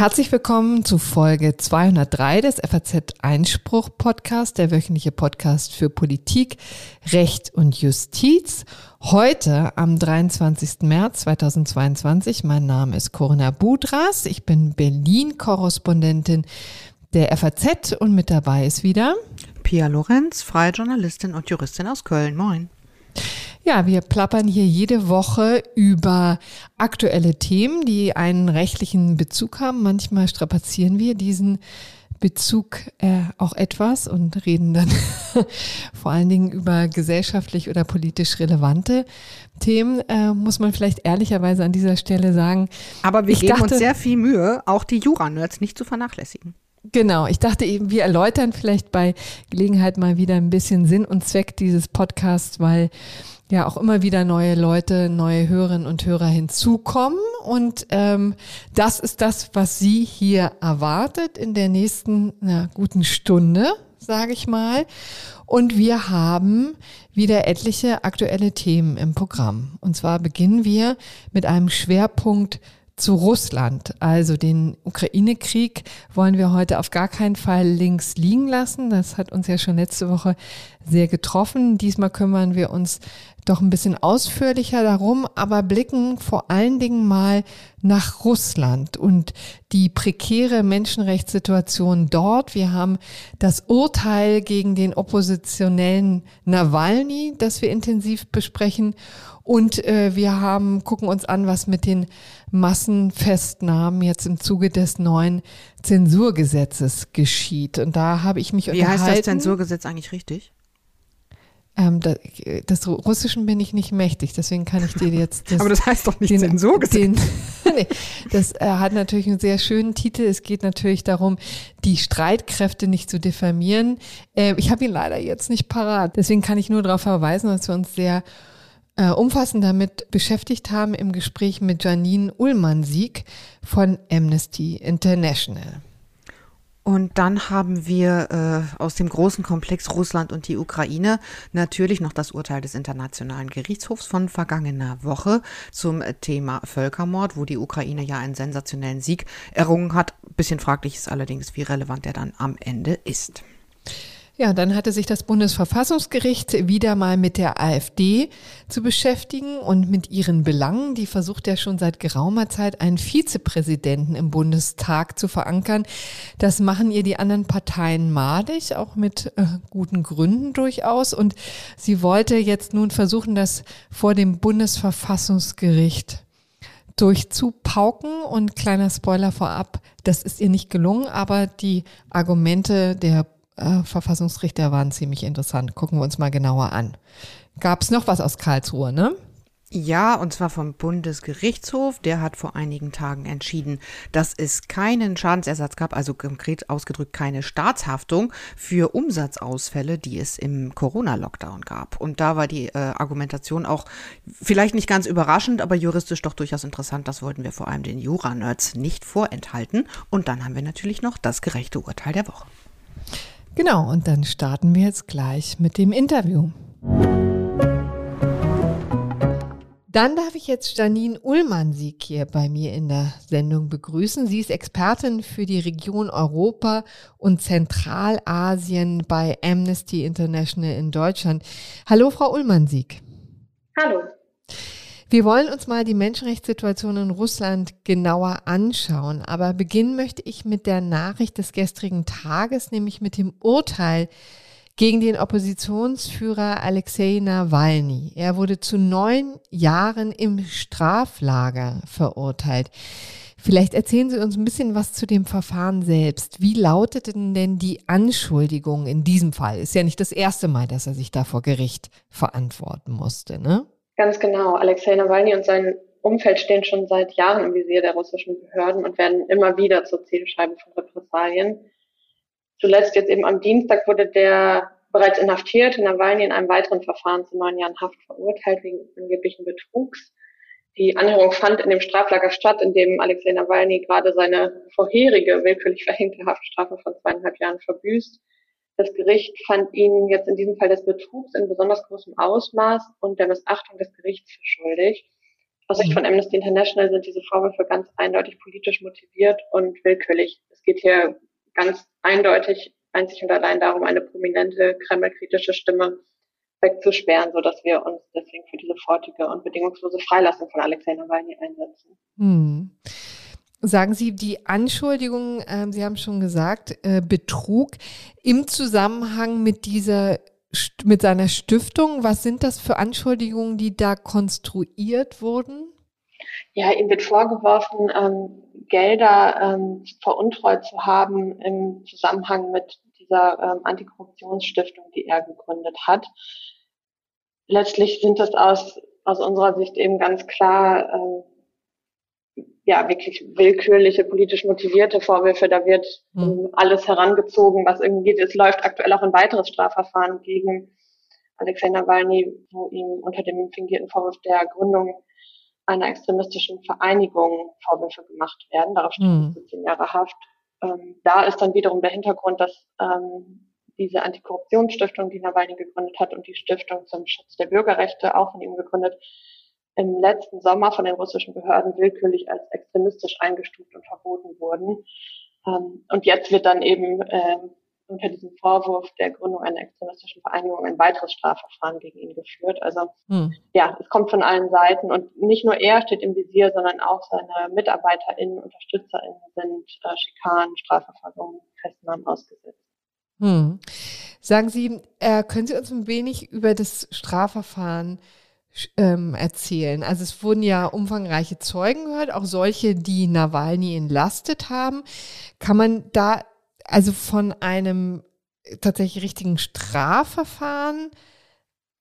Herzlich willkommen zu Folge 203 des FAZ Einspruch Podcast, der wöchentliche Podcast für Politik, Recht und Justiz. Heute am 23. März 2022. Mein Name ist Corinna Budras. Ich bin Berlin-Korrespondentin der FAZ und mit dabei ist wieder Pia Lorenz, freie Journalistin und Juristin aus Köln. Moin. Ja, wir plappern hier jede Woche über aktuelle Themen, die einen rechtlichen Bezug haben. Manchmal strapazieren wir diesen Bezug äh, auch etwas und reden dann vor allen Dingen über gesellschaftlich oder politisch relevante Themen, äh, muss man vielleicht ehrlicherweise an dieser Stelle sagen. Aber wir ich geben dachte, uns sehr viel Mühe, auch die Jura-Nerds nicht zu vernachlässigen. Genau, ich dachte eben, wir erläutern vielleicht bei Gelegenheit mal wieder ein bisschen Sinn und Zweck dieses Podcasts, weil ja auch immer wieder neue Leute, neue Hörerinnen und Hörer hinzukommen. Und ähm, das ist das, was Sie hier erwartet in der nächsten na, guten Stunde, sage ich mal. Und wir haben wieder etliche aktuelle Themen im Programm. Und zwar beginnen wir mit einem Schwerpunkt zu Russland, also den Ukraine-Krieg, wollen wir heute auf gar keinen Fall links liegen lassen. Das hat uns ja schon letzte Woche sehr getroffen. Diesmal kümmern wir uns doch ein bisschen ausführlicher darum, aber blicken vor allen Dingen mal nach Russland und die prekäre Menschenrechtssituation dort. Wir haben das Urteil gegen den oppositionellen Nawalny, das wir intensiv besprechen. Und äh, wir haben, gucken uns an, was mit den Massenfestnahmen jetzt im Zuge des neuen Zensurgesetzes geschieht. Und da habe ich mich Wie unterhalten. Wie heißt das Zensurgesetz eigentlich richtig? Ähm, das, das Russischen bin ich nicht mächtig, deswegen kann ich dir jetzt. Das, Aber das heißt doch nicht den, Zensurgesetz. nee, das äh, hat natürlich einen sehr schönen Titel. Es geht natürlich darum, die Streitkräfte nicht zu diffamieren. Äh, ich habe ihn leider jetzt nicht parat. Deswegen kann ich nur darauf verweisen, dass wir uns sehr äh, umfassend damit beschäftigt haben im Gespräch mit Janine Ullmann-Sieg von Amnesty International. Und dann haben wir äh, aus dem großen Komplex Russland und die Ukraine natürlich noch das Urteil des Internationalen Gerichtshofs von vergangener Woche zum Thema Völkermord, wo die Ukraine ja einen sensationellen Sieg errungen hat. Bisschen fraglich ist allerdings, wie relevant er dann am Ende ist. Ja, dann hatte sich das Bundesverfassungsgericht wieder mal mit der AfD zu beschäftigen und mit ihren Belangen. Die versucht ja schon seit geraumer Zeit einen Vizepräsidenten im Bundestag zu verankern. Das machen ihr die anderen Parteien madig, auch mit äh, guten Gründen durchaus. Und sie wollte jetzt nun versuchen, das vor dem Bundesverfassungsgericht durchzupauken. Und kleiner Spoiler vorab, das ist ihr nicht gelungen, aber die Argumente der äh, Verfassungsrichter waren ziemlich interessant. Gucken wir uns mal genauer an. Gab es noch was aus Karlsruhe, ne? Ja, und zwar vom Bundesgerichtshof. Der hat vor einigen Tagen entschieden, dass es keinen Schadensersatz gab, also konkret ausgedrückt keine Staatshaftung für Umsatzausfälle, die es im Corona-Lockdown gab. Und da war die äh, Argumentation auch vielleicht nicht ganz überraschend, aber juristisch doch durchaus interessant. Das wollten wir vor allem den Jura-Nerds nicht vorenthalten. Und dann haben wir natürlich noch das gerechte Urteil der Woche. Genau, und dann starten wir jetzt gleich mit dem Interview. Dann darf ich jetzt Janine Ullmann-Sieg hier bei mir in der Sendung begrüßen. Sie ist Expertin für die Region Europa und Zentralasien bei Amnesty International in Deutschland. Hallo, Frau Ullmann-Sieg. Hallo. Wir wollen uns mal die Menschenrechtssituation in Russland genauer anschauen. Aber beginnen möchte ich mit der Nachricht des gestrigen Tages, nämlich mit dem Urteil gegen den Oppositionsführer Alexei Nawalny. Er wurde zu neun Jahren im Straflager verurteilt. Vielleicht erzählen Sie uns ein bisschen was zu dem Verfahren selbst. Wie lauteten denn die Anschuldigungen in diesem Fall? Ist ja nicht das erste Mal, dass er sich da vor Gericht verantworten musste, ne? Ganz genau. Alexei Nawalny und sein Umfeld stehen schon seit Jahren im Visier der russischen Behörden und werden immer wieder zur Zielscheibe von Repressalien. Zuletzt jetzt eben am Dienstag wurde der bereits inhaftierte Nawalny in einem weiteren Verfahren zu neun Jahren Haft verurteilt wegen angeblichen Betrugs. Die Anhörung fand in dem Straflager statt, in dem Alexei Nawalny gerade seine vorherige willkürlich verhängte Haftstrafe von zweieinhalb Jahren verbüßt. Das Gericht fand ihn jetzt in diesem Fall des Betrugs in besonders großem Ausmaß und der Missachtung des Gerichts für schuldig. Aus Sicht von Amnesty International sind diese Vorwürfe ganz eindeutig politisch motiviert und willkürlich. Es geht hier ganz eindeutig einzig und allein darum, eine prominente kremlkritische Stimme wegzusperren, so dass wir uns deswegen für diese sofortige und bedingungslose Freilassung von Alexei Nawalny einsetzen. Hm. Sagen Sie, die Anschuldigung, äh, Sie haben schon gesagt, äh, Betrug im Zusammenhang mit dieser mit seiner Stiftung, was sind das für Anschuldigungen, die da konstruiert wurden? Ja, ihm wird vorgeworfen, ähm, Gelder ähm, veruntreut zu haben im Zusammenhang mit dieser ähm, Antikorruptionsstiftung, die er gegründet hat. Letztlich sind das aus, aus unserer Sicht eben ganz klar ähm, ja wirklich willkürliche, politisch motivierte Vorwürfe. Da wird mhm. alles herangezogen, was irgendwie geht. Es läuft aktuell auch ein weiteres Strafverfahren gegen Alexei Nawalny, wo ihm unter dem fingierten Vorwurf der Gründung einer extremistischen Vereinigung Vorwürfe gemacht werden. Darauf steht mhm. 17 Jahre Haft. Ähm, da ist dann wiederum der Hintergrund, dass ähm, diese Antikorruptionsstiftung, die Nawalny gegründet hat, und die Stiftung zum Schutz der Bürgerrechte, auch von ihm gegründet, im letzten Sommer von den russischen Behörden willkürlich als extremistisch eingestuft und verboten wurden. Ähm, und jetzt wird dann eben ähm, unter diesem Vorwurf der Gründung einer extremistischen Vereinigung ein weiteres Strafverfahren gegen ihn geführt. Also hm. ja, es kommt von allen Seiten und nicht nur er steht im Visier, sondern auch seine MitarbeiterInnen, UnterstützerInnen sind äh, Schikanen, Strafverfolgung, Festnahmen ausgesetzt. Hm. Sagen Sie, äh, können Sie uns ein wenig über das Strafverfahren ähm, erzählen. Also es wurden ja umfangreiche Zeugen gehört, auch solche, die Nawalny entlastet haben. Kann man da also von einem tatsächlich richtigen Strafverfahren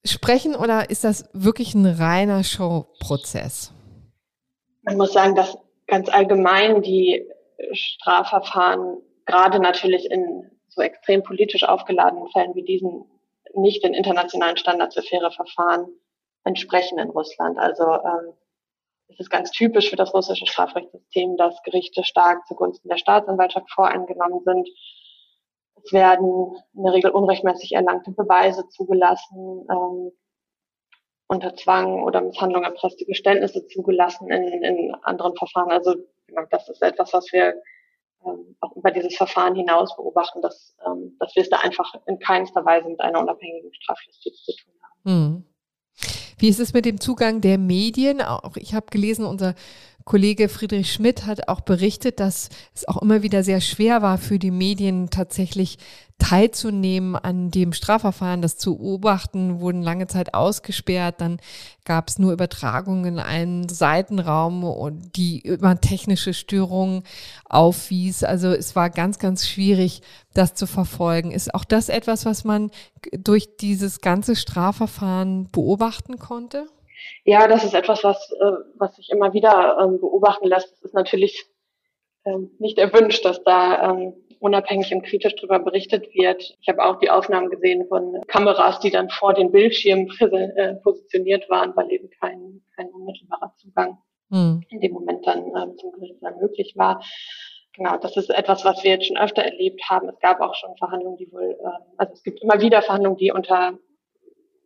sprechen oder ist das wirklich ein reiner Showprozess? Man muss sagen, dass ganz allgemein die Strafverfahren gerade natürlich in so extrem politisch aufgeladenen Fällen wie diesen nicht den internationalen Standards für faire Verfahren entsprechen in Russland. Also ähm, es ist ganz typisch für das russische Strafrechtssystem, dass Gerichte stark zugunsten der Staatsanwaltschaft voreingenommen sind. Es werden in der Regel unrechtmäßig erlangte Beweise zugelassen, ähm, unter Zwang oder Misshandlung erpresste Geständnisse zugelassen in, in anderen Verfahren. Also genau, das ist etwas, was wir ähm, auch über dieses Verfahren hinaus beobachten, dass, ähm, dass wir es da einfach in keinster Weise mit einer unabhängigen Strafjustiz zu tun haben. Hm. Wie ist es mit dem Zugang der Medien? Auch ich habe gelesen, unser Kollege Friedrich Schmidt hat auch berichtet, dass es auch immer wieder sehr schwer war für die Medien tatsächlich teilzunehmen an dem Strafverfahren, das zu beobachten, wurden lange Zeit ausgesperrt, dann gab es nur Übertragungen in einen Seitenraum und die immer technische Störungen aufwies. Also es war ganz, ganz schwierig, das zu verfolgen. Ist auch das etwas, was man durch dieses ganze Strafverfahren beobachten konnte? Ja, das ist etwas, was, äh, was sich immer wieder ähm, beobachten lässt. Es ist natürlich ähm, nicht erwünscht, dass da ähm, unabhängig und kritisch darüber berichtet wird. Ich habe auch die Aufnahmen gesehen von Kameras, die dann vor den Bildschirmen äh, positioniert waren, weil eben kein, kein unmittelbarer Zugang mhm. in dem Moment dann zum Gerichtssaal möglich war. Genau, das ist etwas, was wir jetzt schon öfter erlebt haben. Es gab auch schon Verhandlungen, die wohl, also es gibt immer wieder Verhandlungen, die unter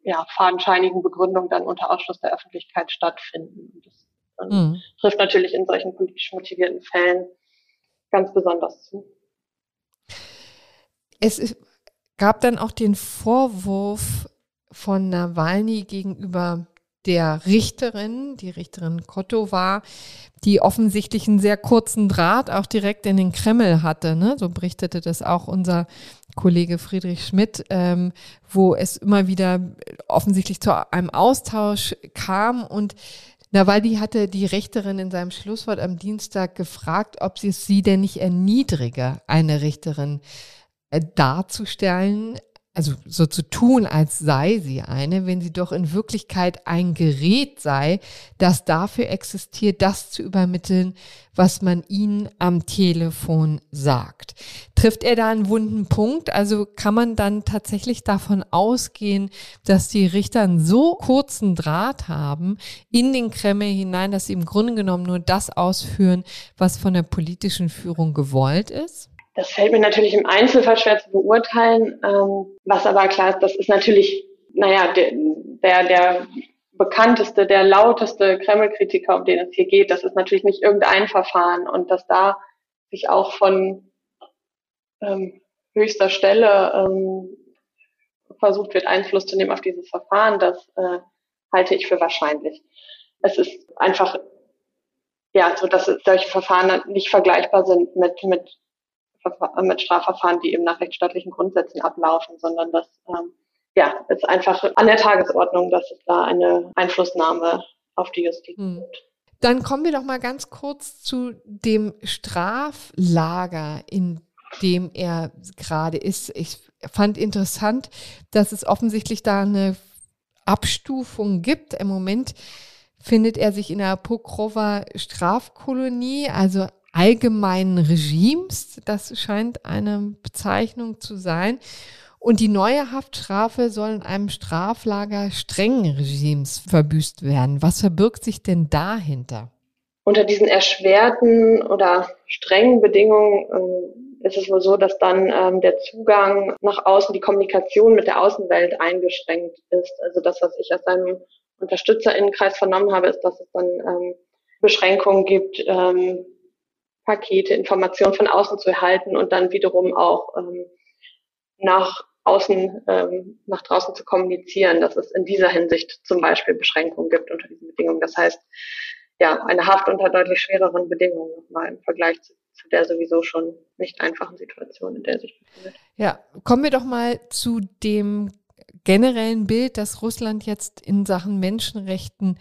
ja, fadenscheinigen Begründungen dann unter Ausschluss der Öffentlichkeit stattfinden. Und das mhm. trifft natürlich in solchen politisch motivierten Fällen ganz besonders zu. Es gab dann auch den Vorwurf von Nawalny gegenüber der Richterin, die Richterin Kotova, die offensichtlich einen sehr kurzen Draht auch direkt in den Kreml hatte. Ne? So berichtete das auch unser Kollege Friedrich Schmidt, ähm, wo es immer wieder offensichtlich zu einem Austausch kam und Nawalny hatte die Richterin in seinem Schlusswort am Dienstag gefragt, ob sie es sie denn nicht erniedrige, eine Richterin äh, darzustellen, also so zu tun, als sei sie eine, wenn sie doch in Wirklichkeit ein Gerät sei, das dafür existiert, das zu übermitteln, was man ihnen am Telefon sagt. Trifft er da einen wunden Punkt? Also kann man dann tatsächlich davon ausgehen, dass die Richter einen so kurzen Draht haben in den Kreml hinein, dass sie im Grunde genommen nur das ausführen, was von der politischen Führung gewollt ist? Das fällt mir natürlich im Einzelfall schwer zu beurteilen. Ähm, was aber klar ist, das ist natürlich, naja, der, der, der bekannteste, der lauteste Kreml-Kritiker, um den es hier geht. Das ist natürlich nicht irgendein Verfahren und dass da sich auch von ähm, höchster Stelle ähm, versucht wird, Einfluss zu nehmen auf dieses Verfahren, das äh, halte ich für wahrscheinlich. Es ist einfach ja so, dass solche Verfahren nicht vergleichbar sind mit mit mit Strafverfahren, die eben nach rechtsstaatlichen Grundsätzen ablaufen, sondern das ähm, ja, ist einfach an der Tagesordnung, dass es da eine Einflussnahme auf die Justiz hm. gibt. Dann kommen wir doch mal ganz kurz zu dem Straflager, in dem er gerade ist. Ich fand interessant, dass es offensichtlich da eine Abstufung gibt. Im Moment findet er sich in der Pokrova Strafkolonie, also allgemeinen Regimes. Das scheint eine Bezeichnung zu sein. Und die neue Haftstrafe soll in einem Straflager strengen Regimes verbüßt werden. Was verbirgt sich denn dahinter? Unter diesen erschwerten oder strengen Bedingungen äh, ist es wohl so, dass dann ähm, der Zugang nach außen, die Kommunikation mit der Außenwelt eingeschränkt ist. Also das, was ich aus seinem Unterstützerinnenkreis vernommen habe, ist, dass es dann ähm, Beschränkungen gibt, ähm, Pakete, Informationen von außen zu erhalten und dann wiederum auch ähm, nach außen, ähm, nach draußen zu kommunizieren, dass es in dieser Hinsicht zum Beispiel Beschränkungen gibt unter diesen Bedingungen. Das heißt, ja, eine Haft unter deutlich schwereren Bedingungen nochmal im Vergleich zu, zu der sowieso schon nicht einfachen Situation, in der sich befindet. Ja, kommen wir doch mal zu dem generellen Bild, das Russland jetzt in Sachen Menschenrechten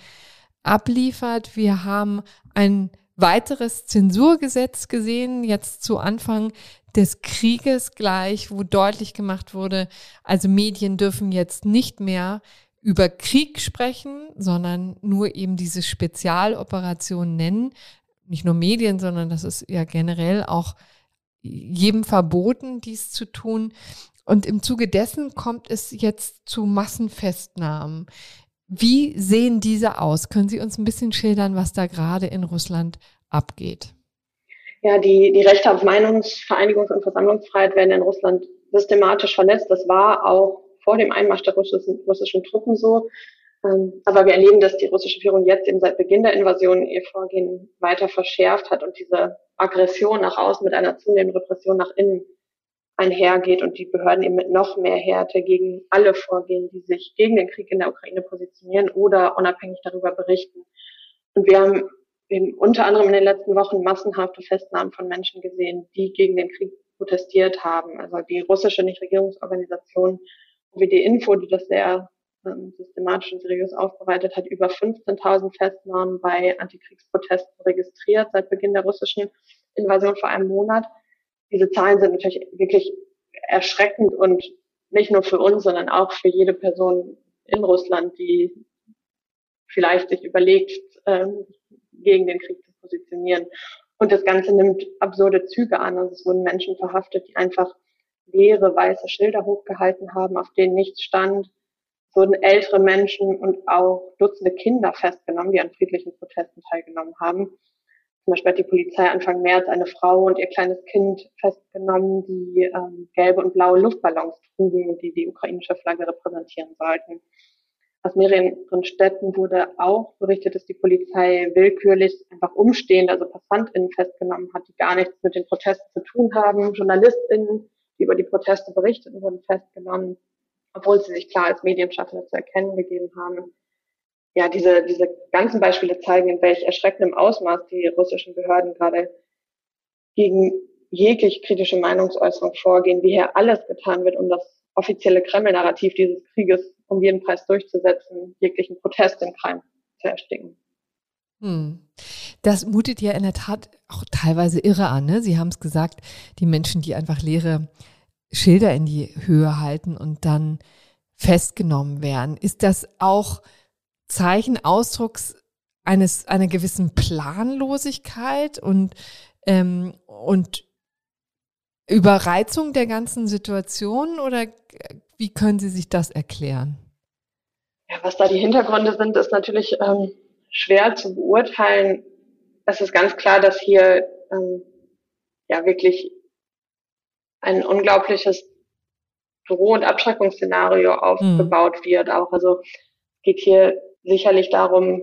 abliefert. Wir haben ein weiteres Zensurgesetz gesehen, jetzt zu Anfang des Krieges gleich, wo deutlich gemacht wurde, also Medien dürfen jetzt nicht mehr über Krieg sprechen, sondern nur eben diese Spezialoperation nennen. Nicht nur Medien, sondern das ist ja generell auch jedem verboten, dies zu tun. Und im Zuge dessen kommt es jetzt zu Massenfestnahmen. Wie sehen diese aus? Können Sie uns ein bisschen schildern, was da gerade in Russland abgeht? Ja, die, die Rechte auf Meinungs-, Vereinigungs- und Versammlungsfreiheit werden in Russland systematisch verletzt. Das war auch vor dem Einmarsch der russischen, russischen Truppen so. Ähm, aber wir erleben, dass die russische Führung jetzt eben seit Beginn der Invasion ihr Vorgehen weiter verschärft hat und diese Aggression nach außen mit einer zunehmenden Repression nach innen einhergeht und die Behörden eben mit noch mehr Härte gegen alle vorgehen, die sich gegen den Krieg in der Ukraine positionieren oder unabhängig darüber berichten. Und wir haben eben unter anderem in den letzten Wochen massenhafte Festnahmen von Menschen gesehen, die gegen den Krieg protestiert haben. Also die russische Nichtregierungsorganisation WD Info, die das sehr ähm, systematisch und seriös aufbereitet hat, über 15.000 Festnahmen bei Antikriegsprotesten registriert seit Beginn der russischen Invasion vor einem Monat. Diese Zahlen sind natürlich wirklich erschreckend und nicht nur für uns, sondern auch für jede Person in Russland, die vielleicht sich überlegt, ähm, gegen den Krieg zu positionieren. Und das Ganze nimmt absurde Züge an. Also es wurden Menschen verhaftet, die einfach leere weiße Schilder hochgehalten haben, auf denen nichts stand. Es wurden ältere Menschen und auch Dutzende Kinder festgenommen, die an friedlichen Protesten teilgenommen haben. Zum Beispiel hat die Polizei Anfang März eine Frau und ihr kleines Kind festgenommen, die ähm, gelbe und blaue Luftballons trugen, die die ukrainische Flagge repräsentieren sollten. Aus mehreren Städten wurde auch berichtet, dass die Polizei willkürlich einfach umstehende, also PassantInnen festgenommen hat, die gar nichts mit den Protesten zu tun haben. JournalistInnen, die über die Proteste berichteten, wurden festgenommen, obwohl sie sich klar als Medienschaffende zu erkennen gegeben haben. Ja, diese, diese ganzen Beispiele zeigen, in welch erschreckendem Ausmaß die russischen Behörden gerade gegen jeglich kritische Meinungsäußerung vorgehen, wie hier alles getan wird, um das offizielle Kreml-Narrativ dieses Krieges um jeden Preis durchzusetzen, jeglichen Protest im Keim zu ersticken. Hm. Das mutet ja in der Tat auch teilweise irre an. Ne? Sie haben es gesagt, die Menschen, die einfach leere Schilder in die Höhe halten und dann festgenommen werden. Ist das auch Zeichen, Ausdrucks eines einer gewissen Planlosigkeit und ähm, und Überreizung der ganzen Situation oder wie können Sie sich das erklären? Ja, was da die Hintergründe sind, ist natürlich ähm, schwer zu beurteilen. Es ist ganz klar, dass hier ähm, ja wirklich ein unglaubliches Droh- und Abschreckungsszenario aufgebaut mhm. wird. Auch also geht hier sicherlich darum,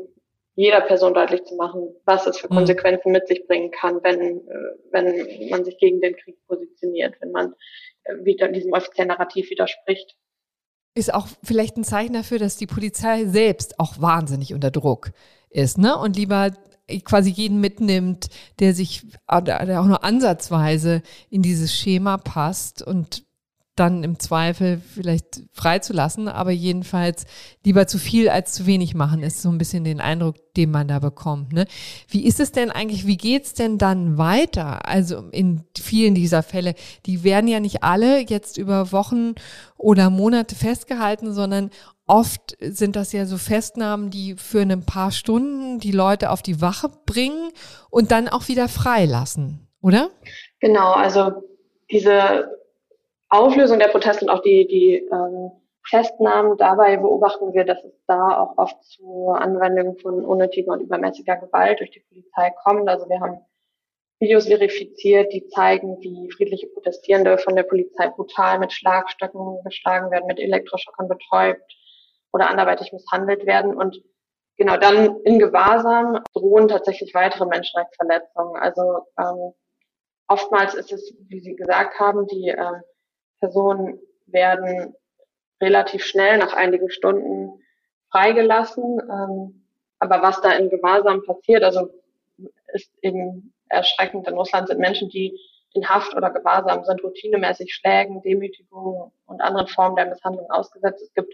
jeder Person deutlich zu machen, was es für mhm. Konsequenzen mit sich bringen kann, wenn, äh, wenn man sich gegen den Krieg positioniert, wenn man äh, wieder diesem offiziellen Narrativ widerspricht. Ist auch vielleicht ein Zeichen dafür, dass die Polizei selbst auch wahnsinnig unter Druck ist, ne? Und lieber quasi jeden mitnimmt, der sich der auch nur ansatzweise in dieses Schema passt und dann im Zweifel vielleicht freizulassen, aber jedenfalls lieber zu viel als zu wenig machen, ist so ein bisschen den Eindruck, den man da bekommt. Ne? Wie ist es denn eigentlich, wie geht's denn dann weiter? Also in vielen dieser Fälle, die werden ja nicht alle jetzt über Wochen oder Monate festgehalten, sondern oft sind das ja so Festnahmen, die für ein paar Stunden die Leute auf die Wache bringen und dann auch wieder freilassen, oder? Genau, also diese Auflösung der Proteste und auch die, die ähm, Festnahmen, dabei beobachten wir, dass es da auch oft zu Anwendungen von unnötiger und übermäßiger Gewalt durch die Polizei kommt. Also wir haben Videos verifiziert, die zeigen, wie friedliche Protestierende von der Polizei brutal mit Schlagstöcken geschlagen werden, mit Elektroschockern betäubt oder anderweitig misshandelt werden. Und genau dann in Gewahrsam drohen tatsächlich weitere Menschenrechtsverletzungen. Also ähm, oftmals ist es, wie Sie gesagt haben, die ähm, Personen werden relativ schnell nach einigen Stunden freigelassen. Ähm, aber was da in Gewahrsam passiert, also ist eben erschreckend. In Russland sind Menschen, die in Haft oder Gewahrsam sind, routinemäßig Schlägen, Demütigungen und anderen Formen der Misshandlung ausgesetzt. Es gibt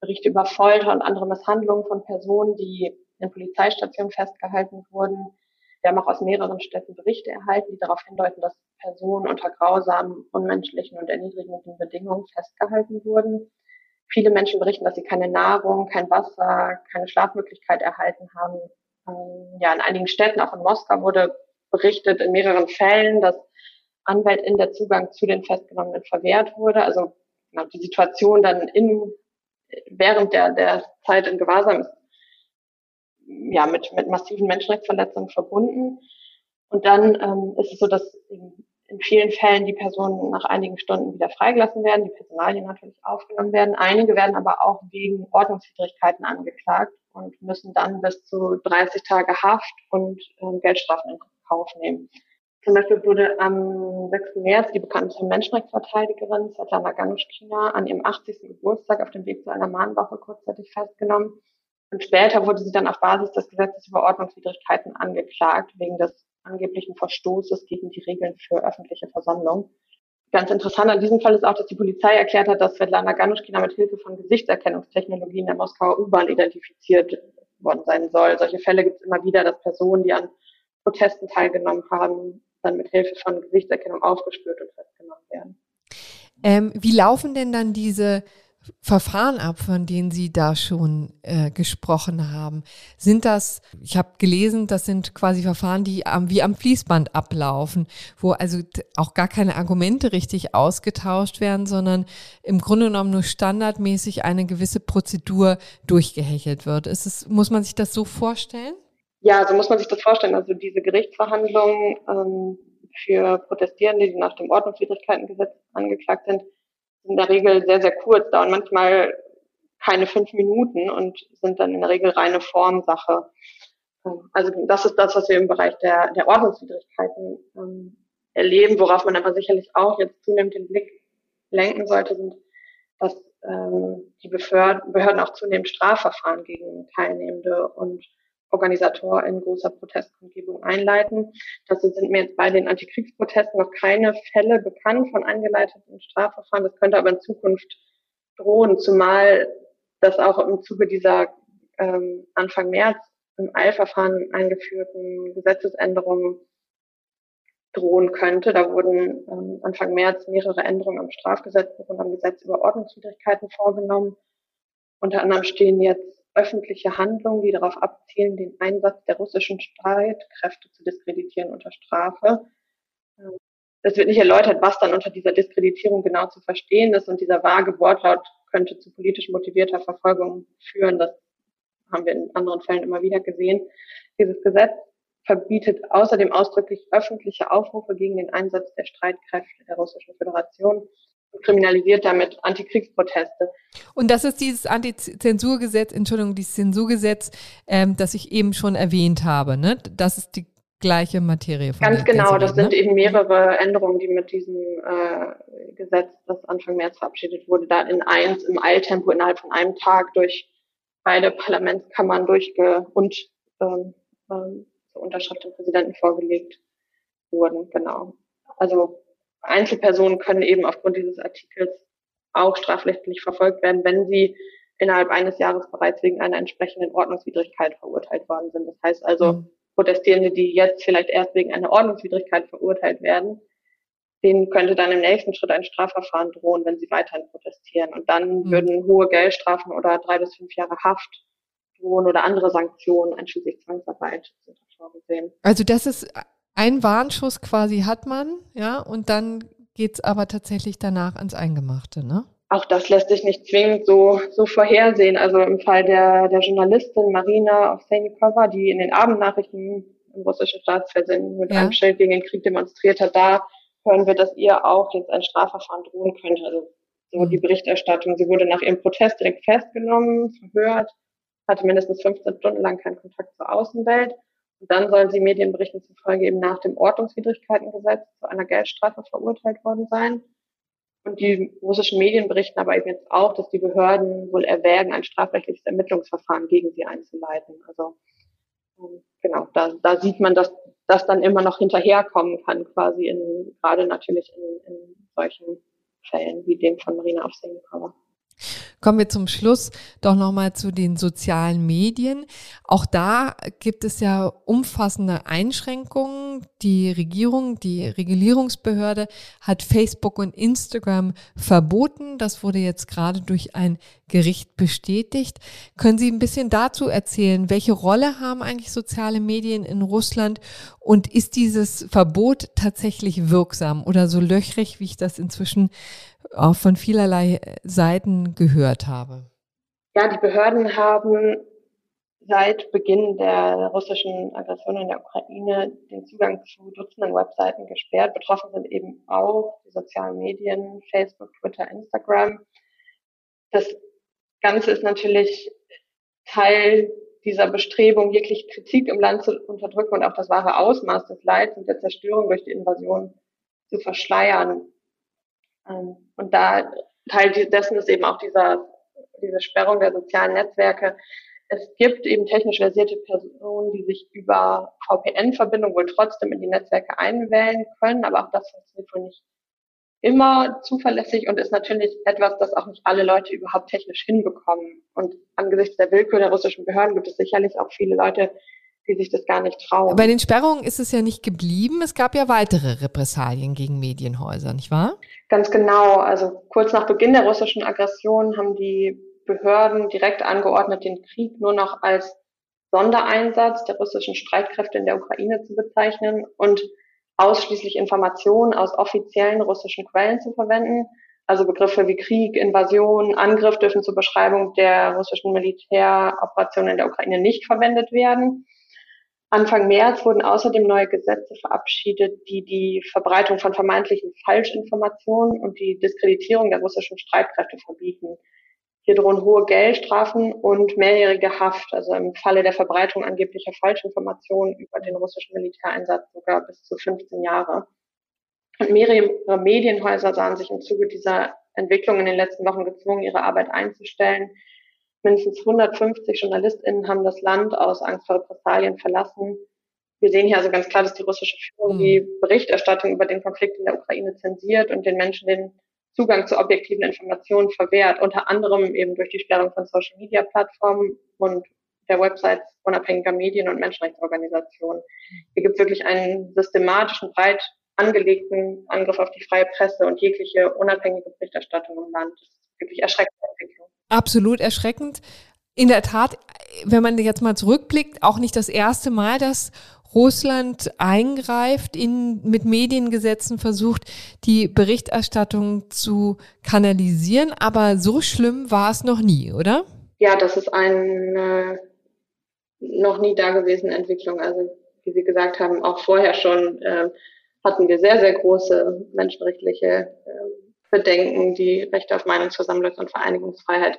Berichte über Folter und andere Misshandlungen von Personen, die in Polizeistationen festgehalten wurden. Wir haben auch aus mehreren Städten Berichte erhalten, die darauf hindeuten, dass Personen unter grausamen, unmenschlichen und erniedrigenden Bedingungen festgehalten wurden. Viele Menschen berichten, dass sie keine Nahrung, kein Wasser, keine Schlafmöglichkeit erhalten haben. Ähm, ja, in einigen Städten, auch in Moskau, wurde berichtet in mehreren Fällen, dass Anwältin der Zugang zu den Festgenommenen verwehrt wurde. Also genau, die Situation dann in, während der, der Zeit in Gewahrsam ist ja mit, mit massiven Menschenrechtsverletzungen verbunden. Und dann ähm, ist es so, dass in, in vielen Fällen die Personen nach einigen Stunden wieder freigelassen werden, die Personalien natürlich aufgenommen werden. Einige werden aber auch wegen Ordnungswidrigkeiten angeklagt und müssen dann bis zu 30 Tage Haft und ähm, Geldstrafen in Kauf nehmen. Zum Beispiel wurde am 6. März die bekannte Menschenrechtsverteidigerin Svetlana Ganushkina an ihrem 80. Geburtstag auf dem Weg zu einer Mahnwache kurzzeitig festgenommen. Und später wurde sie dann auf Basis des Gesetzes über Ordnungswidrigkeiten angeklagt, wegen des angeblichen Verstoßes gegen die Regeln für öffentliche Versammlung. Ganz interessant an diesem Fall ist auch, dass die Polizei erklärt hat, dass Svetlana Ganushkina mit Hilfe von Gesichtserkennungstechnologien der Moskauer U-Bahn identifiziert worden sein soll. Solche Fälle gibt es immer wieder, dass Personen, die an Protesten teilgenommen haben, dann mit Hilfe von Gesichtserkennung aufgespürt und festgenommen werden. Ähm, wie laufen denn dann diese Verfahren ab, von denen Sie da schon äh, gesprochen haben? Sind das, ich habe gelesen, das sind quasi Verfahren, die am, wie am Fließband ablaufen, wo also auch gar keine Argumente richtig ausgetauscht werden, sondern im Grunde genommen nur standardmäßig eine gewisse Prozedur durchgehechelt wird. Ist es, muss man sich das so vorstellen? Ja, so muss man sich das vorstellen. Also diese Gerichtsverhandlungen ähm, für Protestierende, die nach dem Ordnungswidrigkeitengesetz angeklagt sind, in der Regel sehr, sehr kurz, dauern manchmal keine fünf Minuten und sind dann in der Regel reine Formsache. Also das ist das, was wir im Bereich der, der Ordnungswidrigkeiten ähm, erleben, worauf man aber sicherlich auch jetzt zunehmend den Blick lenken sollte, sind, dass ähm, die Behörden auch zunehmend Strafverfahren gegen Teilnehmende und Organisatoren großer Protestkundgebung einleiten. Dazu sind mir jetzt bei den Antikriegsprotesten noch keine Fälle bekannt von eingeleiteten Strafverfahren. Das könnte aber in Zukunft drohen, zumal das auch im Zuge dieser ähm, Anfang März im Eilverfahren eingeführten Gesetzesänderungen drohen könnte. Da wurden ähm, Anfang März mehrere Änderungen am Strafgesetzbuch und am Gesetz über Ordnungswidrigkeiten vorgenommen. Unter anderem stehen jetzt öffentliche Handlungen, die darauf abzielen, den Einsatz der russischen Streitkräfte zu diskreditieren unter Strafe. Es wird nicht erläutert, was dann unter dieser Diskreditierung genau zu verstehen ist und dieser vage Wortlaut könnte zu politisch motivierter Verfolgung führen. Das haben wir in anderen Fällen immer wieder gesehen. Dieses Gesetz verbietet außerdem ausdrücklich öffentliche Aufrufe gegen den Einsatz der Streitkräfte der Russischen Föderation. Kriminalisiert damit Antikriegsproteste. Und das ist dieses Antizensurgesetz, Entschuldigung, dieses Zensurgesetz, ähm, das ich eben schon erwähnt habe. Ne? Das ist die gleiche Materie. Von Ganz genau, das sind ne? eben mehrere Änderungen, die mit diesem äh, Gesetz, das Anfang März verabschiedet wurde, da in eins im Eiltempo innerhalb von einem Tag durch beide Parlamentskammern durchge und ähm, ähm, zur Unterschrift dem Präsidenten vorgelegt wurden. Genau. Also Einzelpersonen können eben aufgrund dieses Artikels auch strafrechtlich verfolgt werden, wenn sie innerhalb eines Jahres bereits wegen einer entsprechenden Ordnungswidrigkeit verurteilt worden sind. Das heißt also, mhm. Protestierende, die jetzt vielleicht erst wegen einer Ordnungswidrigkeit verurteilt werden, denen könnte dann im nächsten Schritt ein Strafverfahren drohen, wenn sie weiterhin protestieren. Und dann mhm. würden hohe Geldstrafen oder drei bis fünf Jahre Haft drohen oder andere Sanktionen, einschließlich Zwangsarbeit, sind vorgesehen. Also das ist ein Warnschuss quasi hat man, ja, und dann geht's aber tatsächlich danach ans Eingemachte, ne? Auch das lässt sich nicht zwingend so, so vorhersehen. Also im Fall der, der Journalistin Marina Ovsenikova, die in den Abendnachrichten im russischen Staatsfernsehen mit ja. einem Schild gegen den Krieg demonstriert hat, da hören wir, dass ihr auch jetzt ein Strafverfahren drohen könnte. Also so die Berichterstattung. Sie wurde nach ihrem Protest direkt festgenommen, verhört, hatte mindestens 15 Stunden lang keinen Kontakt zur Außenwelt. Dann sollen sie Medienberichten zufolge eben nach dem Ordnungswidrigkeitengesetz zu einer Geldstrafe verurteilt worden sein. Und die russischen Medien berichten aber eben jetzt auch, dass die Behörden wohl erwägen, ein strafrechtliches Ermittlungsverfahren gegen sie einzuleiten. Also ähm, genau, da, da sieht man, dass das dann immer noch hinterherkommen kann, quasi in, gerade natürlich in, in solchen Fällen wie dem von Marina Avsenikova. Kommen wir zum Schluss doch nochmal zu den sozialen Medien. Auch da gibt es ja umfassende Einschränkungen. Die Regierung, die Regulierungsbehörde hat Facebook und Instagram verboten. Das wurde jetzt gerade durch ein Gericht bestätigt. Können Sie ein bisschen dazu erzählen, welche Rolle haben eigentlich soziale Medien in Russland und ist dieses Verbot tatsächlich wirksam oder so löchrig, wie ich das inzwischen auch von vielerlei Seiten gehört habe. Ja, die Behörden haben seit Beginn der russischen Aggression in der Ukraine den Zugang zu Dutzenden Webseiten gesperrt. Betroffen sind eben auch die sozialen Medien, Facebook, Twitter, Instagram. Das Ganze ist natürlich Teil dieser Bestrebung, jegliche Kritik im Land zu unterdrücken und auch das wahre Ausmaß des Leids und der Zerstörung durch die Invasion zu verschleiern. Ähm, und da Teil dessen ist eben auch dieser, diese Sperrung der sozialen Netzwerke. Es gibt eben technisch versierte Personen, die sich über VPN-Verbindung wohl trotzdem in die Netzwerke einwählen können, aber auch das funktioniert wohl nicht immer zuverlässig und ist natürlich etwas, das auch nicht alle Leute überhaupt technisch hinbekommen. Und angesichts der Willkür der russischen Behörden gibt es sicherlich auch viele Leute, die sich das gar nicht trauen. Bei den Sperrungen ist es ja nicht geblieben. Es gab ja weitere Repressalien gegen Medienhäuser, nicht wahr? Ganz genau. Also kurz nach Beginn der russischen Aggression haben die Behörden direkt angeordnet, den Krieg nur noch als Sondereinsatz der russischen Streitkräfte in der Ukraine zu bezeichnen und ausschließlich Informationen aus offiziellen russischen Quellen zu verwenden. Also Begriffe wie Krieg, Invasion, Angriff dürfen zur Beschreibung der russischen Militäroperationen in der Ukraine nicht verwendet werden. Anfang März wurden außerdem neue Gesetze verabschiedet, die die Verbreitung von vermeintlichen Falschinformationen und die Diskreditierung der russischen Streitkräfte verbieten. Hier drohen hohe Geldstrafen und mehrjährige Haft, also im Falle der Verbreitung angeblicher Falschinformationen über den russischen Militäreinsatz sogar bis zu 15 Jahre. Und mehrere Medienhäuser sahen sich im Zuge dieser Entwicklung in den letzten Wochen gezwungen, ihre Arbeit einzustellen. Mindestens 150 JournalistInnen haben das Land aus Angst vor Repressalien verlassen. Wir sehen hier also ganz klar, dass die russische Führung mhm. die Berichterstattung über den Konflikt in der Ukraine zensiert und den Menschen den Zugang zu objektiven Informationen verwehrt, unter anderem eben durch die Sperrung von Social-Media-Plattformen und der Websites unabhängiger Medien und Menschenrechtsorganisationen. Hier gibt es wirklich einen systematischen, breit angelegten Angriff auf die freie Presse und jegliche unabhängige Berichterstattung im Land. Das ist wirklich erschreckende. Absolut erschreckend. In der Tat, wenn man jetzt mal zurückblickt, auch nicht das erste Mal, dass Russland eingreift, in, mit Mediengesetzen versucht, die Berichterstattung zu kanalisieren. Aber so schlimm war es noch nie, oder? Ja, das ist eine noch nie dagewesene Entwicklung. Also, wie Sie gesagt haben, auch vorher schon äh, hatten wir sehr, sehr große menschenrechtliche äh, Bedenken, die Rechte auf Meinungsversammlungs- und Vereinigungsfreiheit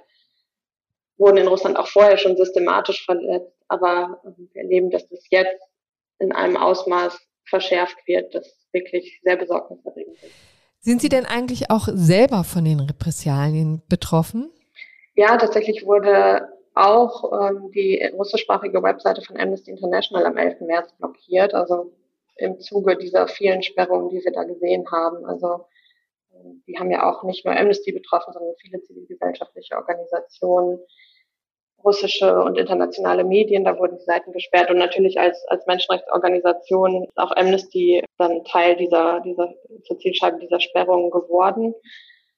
wurden in Russland auch vorher schon systematisch verletzt. Aber ähm, wir erleben, dass das jetzt in einem Ausmaß verschärft wird, das wirklich sehr besorgniserregend ist. Sind Sie denn eigentlich auch selber von den Repressalien betroffen? Ja, tatsächlich wurde auch ähm, die russischsprachige Webseite von Amnesty International am 11. März blockiert, also im Zuge dieser vielen Sperrungen, die wir da gesehen haben. Also ähm, die haben ja auch nicht nur Amnesty betroffen, sondern viele zivilgesellschaftliche Organisationen, russische und internationale Medien, da wurden die Seiten gesperrt und natürlich als, als Menschenrechtsorganisation ist auch Amnesty dann Teil dieser, dieser, zur Zielscheibe dieser Sperrungen geworden.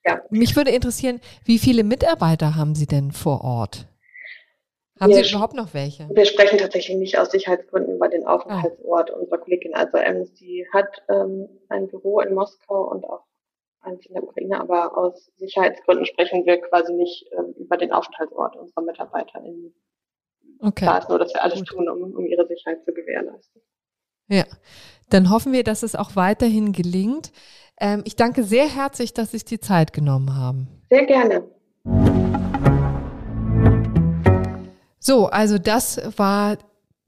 Ja. Mich würde interessieren, wie viele Mitarbeiter haben Sie denn vor Ort? Haben wir, Sie überhaupt noch welche? Wir sprechen tatsächlich nicht aus Sicherheitsgründen über den Aufenthaltsort ah. unserer Kollegin. Also Amnesty hat ähm, ein Büro in Moskau und auch eins in der Ukraine, aber aus Sicherheitsgründen sprechen wir quasi nicht ähm, über den Aufenthaltsort unserer MitarbeiterInnen. Okay. Da ist nur, dass wir alles Gut. tun, um, um ihre Sicherheit zu gewährleisten. Ja, dann hoffen wir, dass es auch weiterhin gelingt. Ähm, ich danke sehr herzlich, dass Sie sich die Zeit genommen haben. Sehr gerne. So, also das war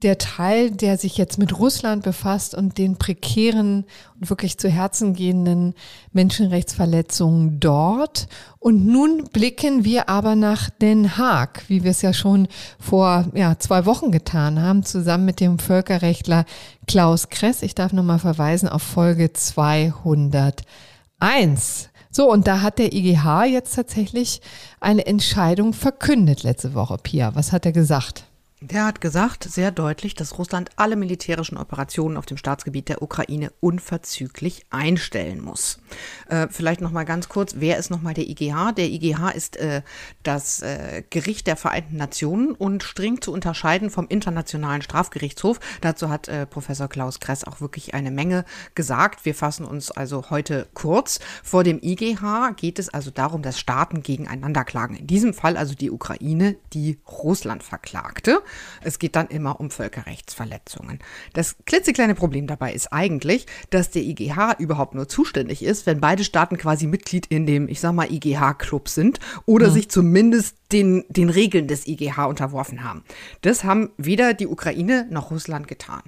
der Teil, der sich jetzt mit Russland befasst und den prekären und wirklich zu Herzen gehenden Menschenrechtsverletzungen dort. Und nun blicken wir aber nach Den Haag, wie wir es ja schon vor ja, zwei Wochen getan haben, zusammen mit dem Völkerrechtler Klaus Kress. Ich darf nochmal verweisen auf Folge 201. So, und da hat der IGH jetzt tatsächlich eine Entscheidung verkündet letzte Woche. Pia, was hat er gesagt? Der hat gesagt, sehr deutlich, dass Russland alle militärischen Operationen auf dem Staatsgebiet der Ukraine unverzüglich einstellen muss. Äh, vielleicht noch mal ganz kurz, wer ist noch mal der IGH? Der IGH ist äh, das äh, Gericht der Vereinten Nationen und streng zu unterscheiden vom Internationalen Strafgerichtshof. Dazu hat äh, Professor Klaus Kress auch wirklich eine Menge gesagt. Wir fassen uns also heute kurz. Vor dem IGH geht es also darum, dass Staaten gegeneinander klagen. In diesem Fall also die Ukraine, die Russland verklagte. Es geht dann immer um Völkerrechtsverletzungen. Das klitzekleine Problem dabei ist eigentlich, dass der IGH überhaupt nur zuständig ist, wenn beide Staaten quasi Mitglied in dem, ich sag mal, IGH-Club sind oder ja. sich zumindest den, den Regeln des IGH unterworfen haben. Das haben weder die Ukraine noch Russland getan.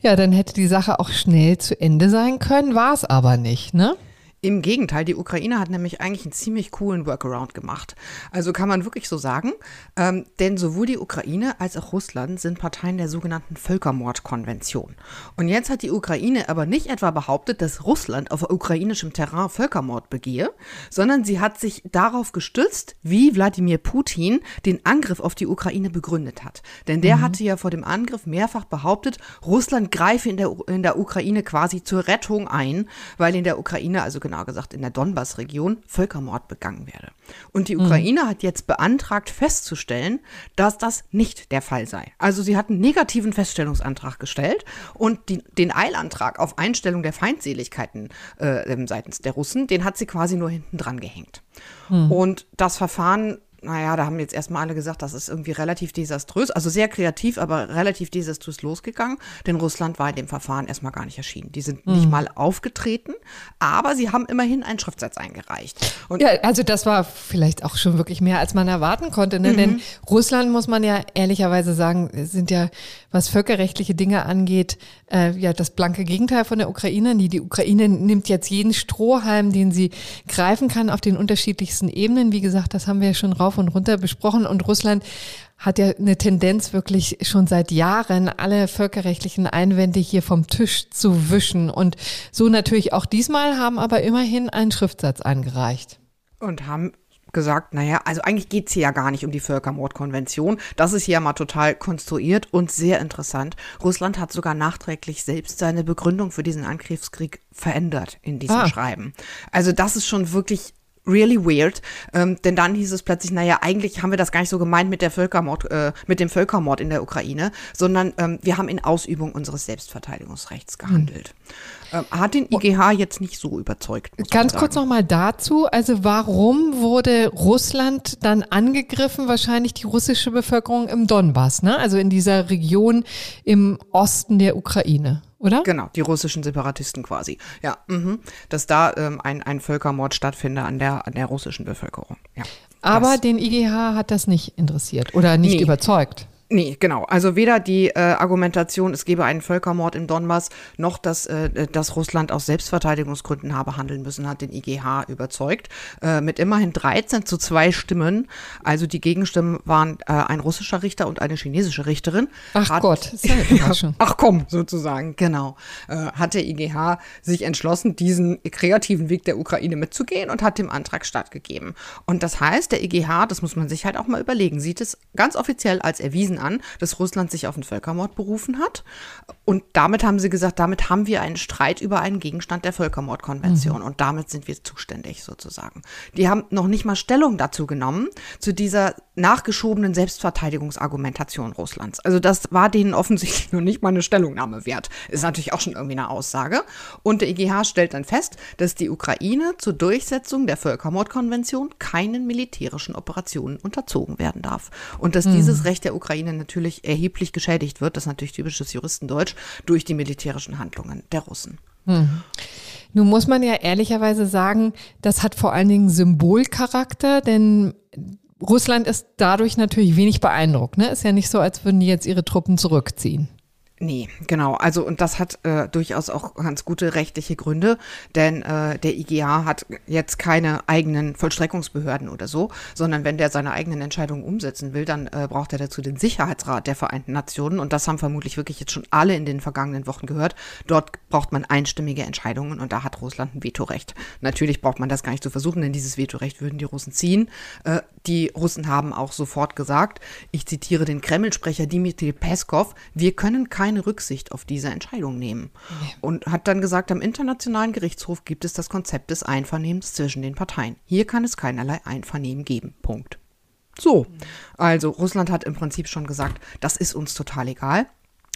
Ja, dann hätte die Sache auch schnell zu Ende sein können, war es aber nicht, ne? Im Gegenteil, die Ukraine hat nämlich eigentlich einen ziemlich coolen Workaround gemacht. Also kann man wirklich so sagen. Ähm, denn sowohl die Ukraine als auch Russland sind Parteien der sogenannten Völkermordkonvention. Und jetzt hat die Ukraine aber nicht etwa behauptet, dass Russland auf ukrainischem Terrain Völkermord begehe, sondern sie hat sich darauf gestützt, wie Wladimir Putin den Angriff auf die Ukraine begründet hat. Denn der mhm. hatte ja vor dem Angriff mehrfach behauptet, Russland greife in der, in der Ukraine quasi zur Rettung ein, weil in der Ukraine, also genauer gesagt in der Donbass-Region, Völkermord begangen werde. Und die Ukraine mhm. hat jetzt beantragt festzustellen, dass das nicht der Fall sei. Also sie hat einen negativen Feststellungsantrag gestellt und die, den Eilantrag auf Einstellung der Feindseligkeiten äh, seitens der Russen, den hat sie quasi nur hinten dran gehängt. Mhm. Und das Verfahren naja, da haben jetzt erstmal alle gesagt, das ist irgendwie relativ desaströs, also sehr kreativ, aber relativ desaströs losgegangen, denn Russland war in dem Verfahren erstmal gar nicht erschienen. Die sind mhm. nicht mal aufgetreten, aber sie haben immerhin einen Schriftsatz eingereicht. Und ja, also das war vielleicht auch schon wirklich mehr, als man erwarten konnte, ne? Mhm. denn Russland, muss man ja ehrlicherweise sagen, sind ja, was völkerrechtliche Dinge angeht, äh, ja das blanke Gegenteil von der Ukraine. Die, die Ukraine nimmt jetzt jeden Strohhalm, den sie greifen kann, auf den unterschiedlichsten Ebenen. Wie gesagt, das haben wir ja schon rauf und runter besprochen. Und Russland hat ja eine Tendenz, wirklich schon seit Jahren alle völkerrechtlichen Einwände hier vom Tisch zu wischen. Und so natürlich auch diesmal haben aber immerhin einen Schriftsatz eingereicht. Und haben gesagt, naja, also eigentlich geht's hier ja gar nicht um die Völkermordkonvention. Das ist hier ja mal total konstruiert und sehr interessant. Russland hat sogar nachträglich selbst seine Begründung für diesen Angriffskrieg verändert in diesem ah. Schreiben. Also das ist schon wirklich really weird. Ähm, denn dann hieß es plötzlich, naja, eigentlich haben wir das gar nicht so gemeint mit der Völkermord, äh, mit dem Völkermord in der Ukraine, sondern ähm, wir haben in Ausübung unseres Selbstverteidigungsrechts gehandelt. Hm. Ähm, hat den IGH jetzt nicht so überzeugt. Ganz kurz nochmal dazu. Also warum wurde Russland dann angegriffen? Wahrscheinlich die russische Bevölkerung im Donbass, ne? Also in dieser Region im Osten der Ukraine. Oder? Genau, die russischen Separatisten quasi. Ja, mhm. dass da ähm, ein, ein Völkermord stattfindet an der, an der russischen Bevölkerung. Ja, Aber das. den IGH hat das nicht interessiert oder nicht Nee. überzeugt. Nee, genau. Also weder die äh, Argumentation, es gebe einen Völkermord im Donbass, noch dass, äh, dass Russland aus Selbstverteidigungsgründen habe handeln müssen, hat den IGH überzeugt. Äh, mit immerhin 13 zu 2 Stimmen. Also die Gegenstimmen waren äh, ein russischer Richter und eine chinesische Richterin. Ach Hat- Gott, ja. Ach komm, sozusagen, genau. Äh, hat der IGH sich entschlossen, diesen kreativen Weg der Ukraine mitzugehen und hat dem Antrag stattgegeben. Und das heißt, der IGH, das muss man sich halt auch mal überlegen, sieht es ganz offiziell als erwiesen an, dass Russland sich auf einen Völkermord berufen hat. Und damit haben sie gesagt, damit haben wir einen Streit über einen Gegenstand der Völkermordkonvention. Und damit sind wir zuständig sozusagen. Die haben noch nicht mal Stellung dazu genommen, zu dieser nachgeschobenen Selbstverteidigungsargumentation Russlands. Also das war denen offensichtlich noch nicht mal eine Stellungnahme wert. Ist natürlich auch schon irgendwie eine Aussage. Und der IGH stellt dann fest, dass die Ukraine zur Durchsetzung der Völkermordkonvention keinen militärischen Operationen unterzogen werden darf. Und dass dieses Recht der Ukraine natürlich erheblich geschädigt wird, das ist natürlich typisches Juristendeutsch, durch die militärischen Handlungen der Russen. Nun muss man ja ehrlicherweise sagen, das hat vor allen Dingen Symbolcharakter, denn Russland ist dadurch natürlich wenig beeindruckt. Ne? Ist ja nicht so, als würden die jetzt ihre Truppen zurückziehen. Nee, genau. Also und das hat äh, durchaus auch ganz gute rechtliche Gründe, denn äh, der IGA hat jetzt keine eigenen Vollstreckungsbehörden oder so, sondern wenn der seine eigenen Entscheidungen umsetzen will, dann äh, braucht er dazu den Sicherheitsrat der Vereinten Nationen und das haben vermutlich wirklich jetzt schon alle in den vergangenen Wochen gehört. Dort braucht man einstimmige Entscheidungen und da hat Russland ein Vetorecht. Natürlich braucht man das gar nicht zu versuchen, denn dieses Vetorecht würden die Russen ziehen. Die Russen haben auch sofort gesagt, ich zitiere den Kreml-Sprecher Dmitri Peskov, wir können keine Rücksicht auf diese Entscheidung nehmen. Und hat dann gesagt, am Internationalen Gerichtshof gibt es das Konzept des Einvernehmens zwischen den Parteien. Hier kann es keinerlei Einvernehmen geben. Punkt. So, also Russland hat im Prinzip schon gesagt, das ist uns total egal.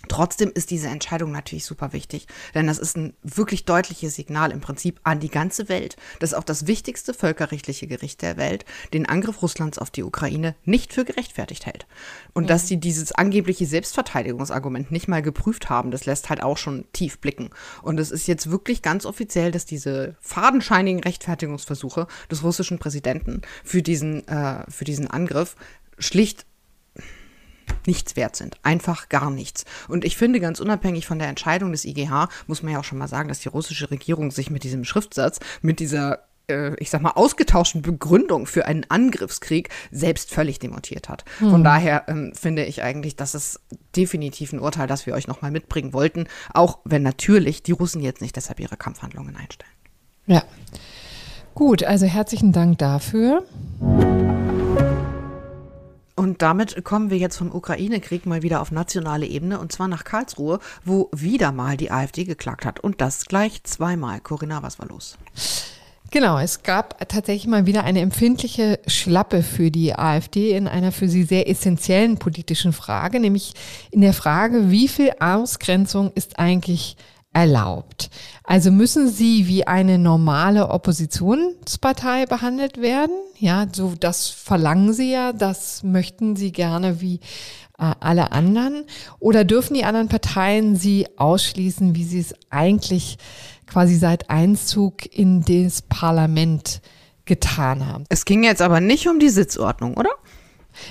Trotzdem ist diese Entscheidung natürlich super wichtig, denn das ist ein wirklich deutliches Signal im Prinzip an die ganze Welt, dass auch das wichtigste völkerrechtliche Gericht der Welt den Angriff Russlands auf die Ukraine nicht für gerechtfertigt hält. Und dass sie dieses angebliche Selbstverteidigungsargument nicht mal geprüft haben, das lässt halt auch schon tief blicken. Und es ist jetzt wirklich ganz offiziell, dass diese fadenscheinigen Rechtfertigungsversuche des russischen Präsidenten für diesen, äh, für diesen Angriff schlicht nichts wert sind. Einfach gar nichts. Und ich finde, ganz unabhängig von der Entscheidung des IGH, muss man ja auch schon mal sagen, dass die russische Regierung sich mit diesem Schriftsatz, mit dieser, äh, ich sag mal, ausgetauschten Begründung für einen Angriffskrieg selbst völlig demontiert hat. Von daher ähm, finde ich eigentlich, dass es definitiv ein Urteil, das wir euch nochmal mitbringen wollten, auch wenn natürlich die Russen jetzt nicht deshalb ihre Kampfhandlungen einstellen. Ja. Gut, also herzlichen Dank dafür. Und damit kommen wir jetzt vom Ukraine-Krieg mal wieder auf nationale Ebene und zwar nach Karlsruhe, wo wieder mal die AfD geklagt hat. Und das gleich zweimal. Corinna, was war los? Genau, es gab tatsächlich mal wieder eine empfindliche Schlappe für die AfD in einer für sie sehr essentiellen politischen Frage, nämlich in der Frage, wie viel Ausgrenzung ist eigentlich erlaubt? Also müssen sie wie eine normale Oppositionspartei behandelt werden? Ja, so das verlangen sie ja, das möchten sie gerne wie äh, alle anderen. Oder dürfen die anderen Parteien sie ausschließen, wie sie es eigentlich quasi seit Einzug in das Parlament getan haben? Es ging jetzt aber nicht um die Sitzordnung, oder?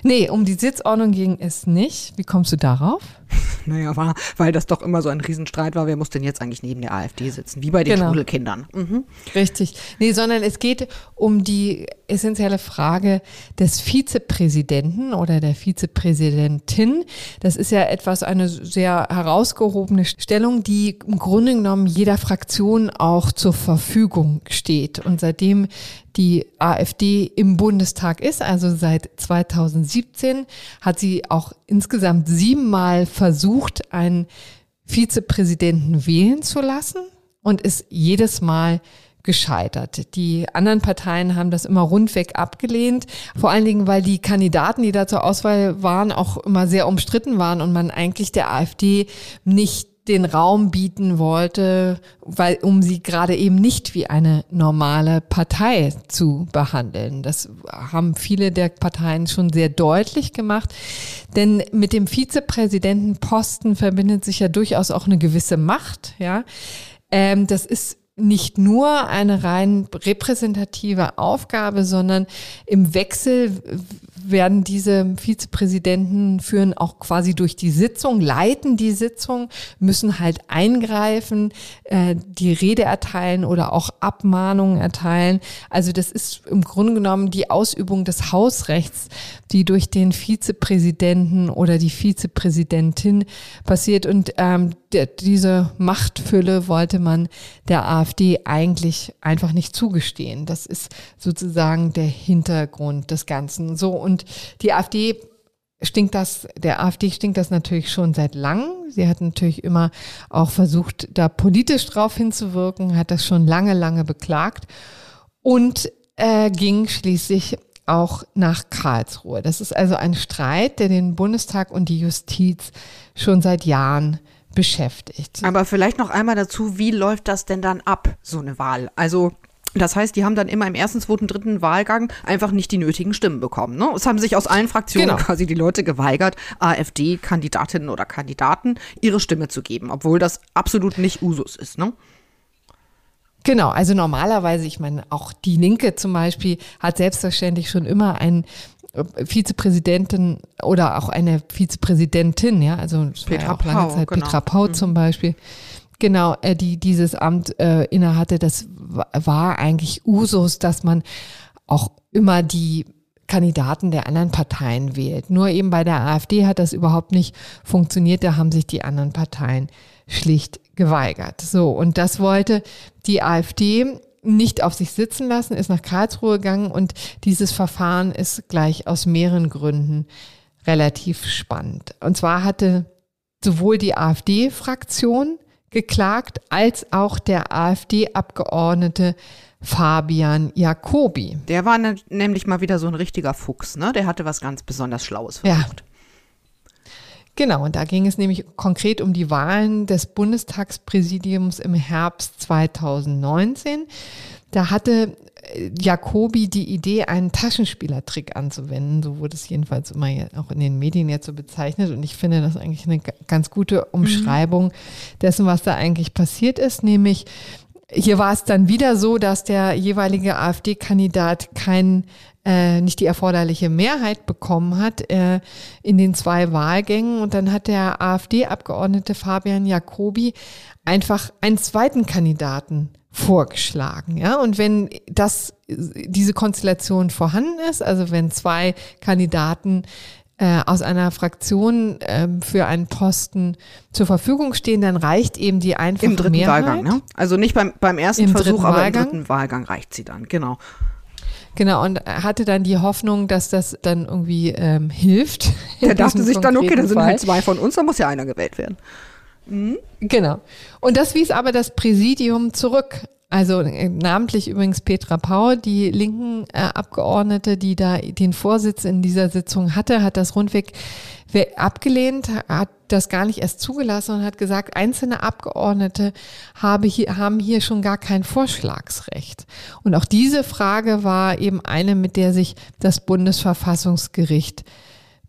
Nee, um die Sitzordnung ging es nicht. Wie kommst du darauf? Naja, war, weil das doch immer so ein Riesenstreit war, wer muss denn jetzt eigentlich neben der AfD sitzen? Wie bei den Genau. Schulkindern. Mhm. Richtig. Nee, sondern es geht um die essentielle Frage des Vizepräsidenten oder der Vizepräsidentin. Das ist ja etwas, eine sehr herausgehobene Stellung, die im Grunde genommen jeder Fraktion auch zur Verfügung steht. Und seitdem die AfD im Bundestag ist, also seit 2017, hat sie auch insgesamt siebenmal versucht, einen Vizepräsidenten wählen zu lassen und ist jedes Mal gescheitert. Die anderen Parteien haben das immer rundweg abgelehnt, vor allen Dingen, weil die Kandidaten, die da zur Auswahl waren, auch immer sehr umstritten waren und man eigentlich der AfD nicht den Raum bieten wollte, weil um sie gerade eben nicht wie eine normale Partei zu behandeln. Das haben viele der Parteien schon sehr deutlich gemacht, denn mit dem Vizepräsidentenposten verbindet sich ja durchaus auch eine gewisse Macht. Ja, ähm, das ist nicht nur eine rein repräsentative Aufgabe, sondern im Wechsel werden diese Vizepräsidenten führen auch quasi durch die Sitzung, leiten die Sitzung, müssen halt eingreifen, äh, die Rede erteilen oder auch Abmahnungen erteilen. Also das ist im Grunde genommen die Ausübung des Hausrechts, die durch den Vizepräsidenten oder die Vizepräsidentin passiert. Und ähm, der, diese Machtfülle wollte man der AfD eigentlich einfach nicht zugestehen. Das ist sozusagen der Hintergrund des Ganzen. So und die AfD stinkt das, der AfD stinkt das natürlich schon seit langem. Sie hat natürlich immer auch versucht, da politisch drauf hinzuwirken, hat das schon lange, lange beklagt und äh, ging schließlich auch nach Karlsruhe. Das ist also ein Streit, der den Bundestag und die Justiz schon seit Jahren beschäftigt. Aber vielleicht noch einmal dazu, wie läuft das denn dann ab, so eine Wahl? Also das heißt, die haben dann immer im ersten, zweiten, dritten Wahlgang einfach nicht die nötigen Stimmen bekommen. Ne? Es haben sich aus allen Fraktionen genau. quasi die Leute geweigert, AfD-Kandidatinnen oder Kandidaten ihre Stimme zu geben, obwohl das absolut nicht Usus ist. Ne? Genau, also normalerweise, ich meine, auch die Linke zum Beispiel hat selbstverständlich schon immer einen Vizepräsidentin oder auch eine Vizepräsidentin, ja, also Petra auch lange Pau, Zeit genau. Petra Pau mhm. zum Beispiel, genau, äh, die dieses Amt äh, innehatte, das war eigentlich Usus, dass man auch immer die Kandidaten der anderen Parteien wählt. Nur eben bei der AfD hat das überhaupt nicht funktioniert, da haben sich die anderen Parteien schlicht geweigert. So, und das wollte die AfD nicht auf sich sitzen lassen, ist nach Karlsruhe gegangen und dieses Verfahren ist gleich aus mehreren Gründen relativ spannend. Und zwar hatte sowohl die AfD-Fraktion geklagt als auch der AfD-Abgeordnete Fabian Jacobi. Der war ne, nämlich mal wieder so ein richtiger Fuchs, ne? Der hatte was ganz besonders Schlaues versucht. Ja. Genau, und da ging es nämlich konkret um die Wahlen des Bundestagspräsidiums im Herbst 2019. Da hatte äh, Jacobi die Idee, einen Taschenspielertrick anzuwenden. So wurde es jedenfalls immer auch in den Medien jetzt so bezeichnet. Und ich finde das eigentlich eine ganz gute Umschreibung mhm. dessen, was da eigentlich passiert ist. Nämlich, hier war es dann wieder so, dass der jeweilige AfD-Kandidat keinen äh, nicht die erforderliche Mehrheit bekommen hat äh, in den zwei Wahlgängen. Und dann hat der AfD-Abgeordnete Fabian Jacobi einfach einen zweiten Kandidaten vorgeschlagen. Ja, und wenn das, diese Konstellation vorhanden ist, also wenn zwei Kandidaten äh, aus einer Fraktion äh, für einen Posten zur Verfügung stehen, dann reicht eben die einfache Im dritten Mehrheit. Wahlgang, ne? Also nicht beim, beim ersten Im Versuch, aber im dritten Wahlgang reicht sie dann, genau. Genau, und hatte dann die Hoffnung, dass das dann irgendwie ähm, hilft. Der dachte sich dann, okay, dann sind halt zwei von uns, dann muss ja einer gewählt werden. Mhm. Genau. Und das wies aber das Präsidium zurück. Also äh, namentlich übrigens Petra Pau, die linken äh, Abgeordnete, die da den Vorsitz in dieser Sitzung hatte, hat das rundweg abgelehnt, hat das gar nicht erst zugelassen und hat gesagt, einzelne Abgeordnete habe hier, haben hier schon gar kein Vorschlagsrecht. Und auch diese Frage war eben eine, mit der sich das Bundesverfassungsgericht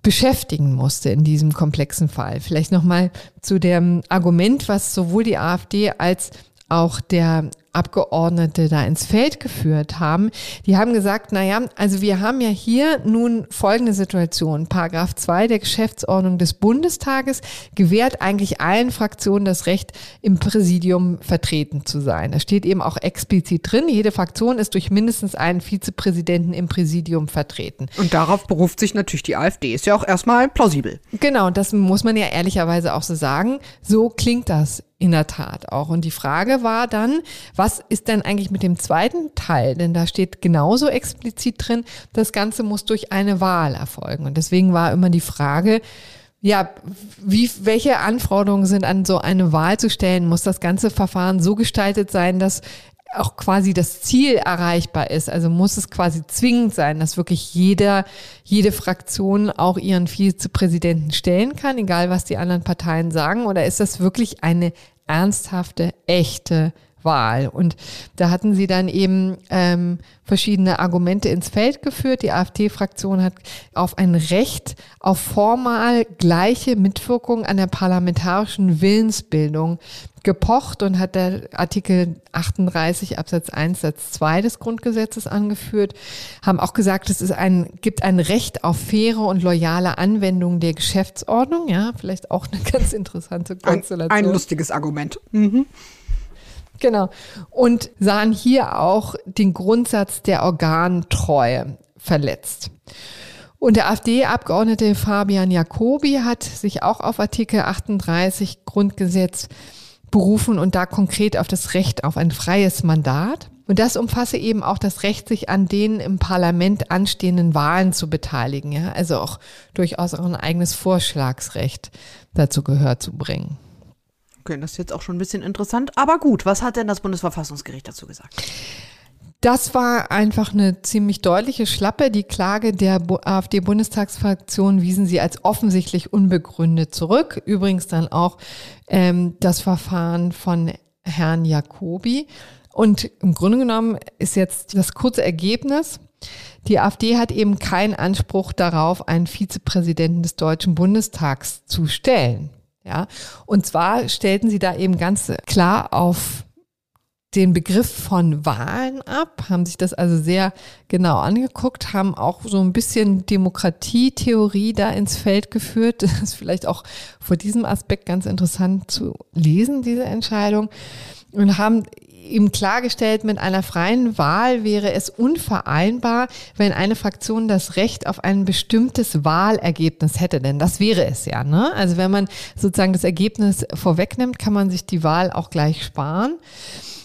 beschäftigen musste in diesem komplexen Fall. Vielleicht nochmal zu dem Argument, was sowohl die AfD als auch der Abgeordnete da ins Feld geführt haben, die haben gesagt, na ja, also wir haben ja hier nun folgende Situation. Paragraph 2 der Geschäftsordnung des Bundestages gewährt eigentlich allen Fraktionen das Recht, im Präsidium vertreten zu sein. Da steht eben auch explizit drin, jede Fraktion ist durch mindestens einen Vizepräsidenten im Präsidium vertreten. Und darauf beruft sich natürlich die AfD. Ist ja auch erstmal plausibel. Genau, das muss man ja ehrlicherweise auch so sagen. So klingt das in der Tat auch. Und die Frage war dann, was ist denn eigentlich mit dem zweiten Teil? Denn da steht genauso explizit drin, das Ganze muss durch eine Wahl erfolgen. Und deswegen war immer die Frage, ja, wie, welche Anforderungen sind an so eine Wahl zu stellen? Muss das ganze Verfahren so gestaltet sein, dass auch quasi das Ziel erreichbar ist. Also muss es quasi zwingend sein, dass wirklich jeder, jede Fraktion auch ihren Vizepräsidenten stellen kann, egal was die anderen Parteien sagen? Oder ist das wirklich eine ernsthafte, echte Wahl. Und da hatten sie dann eben ähm, verschiedene Argumente ins Feld geführt. Die AfD-Fraktion hat auf ein Recht auf formal gleiche Mitwirkung an der parlamentarischen Willensbildung gepocht und hat der Artikel 38 Absatz 1 Satz 2 des Grundgesetzes angeführt, haben auch gesagt, es ist ein, gibt ein Recht auf faire und loyale Anwendung der Geschäftsordnung. Ja, vielleicht auch eine ganz interessante Konstellation. Ein, ein lustiges Argument. Mhm. Genau. Und sahen hier auch den Grundsatz der Organtreue verletzt. Und der AfD-Abgeordnete Fabian Jacobi hat sich auch auf Artikel 38 Grundgesetz berufen und da konkret auf das Recht auf ein freies Mandat. Und das umfasse eben auch das Recht, sich an den im Parlament anstehenden Wahlen zu beteiligen. Ja? Also auch durchaus auch ein eigenes Vorschlagsrecht dazu gehört zu bringen. Okay, das ist jetzt auch schon ein bisschen interessant. Aber gut, was hat denn das Bundesverfassungsgericht dazu gesagt? Das war einfach eine ziemlich deutliche Schlappe. Die Klage der AfD-Bundestagsfraktion wiesen sie als offensichtlich unbegründet zurück. Übrigens dann auch ähm, das Verfahren von Herrn Jacobi. Und im Grunde genommen ist jetzt das kurze Ergebnis. Die AfD hat eben keinen Anspruch darauf, einen Vizepräsidenten des Deutschen Bundestags zu stellen. Ja, und zwar stellten sie da eben ganz klar auf den Begriff von Wahlen ab, haben sich das also sehr genau angeguckt, haben auch so ein bisschen Demokratietheorie da ins Feld geführt. Das ist vielleicht auch vor diesem Aspekt ganz interessant zu lesen, diese Entscheidung. Und haben ihm klargestellt, mit einer freien Wahl wäre es unvereinbar, wenn eine Fraktion das Recht auf ein bestimmtes Wahlergebnis hätte. Denn das wäre es ja. Ne? Also wenn man sozusagen das Ergebnis vorwegnimmt, kann man sich die Wahl auch gleich sparen.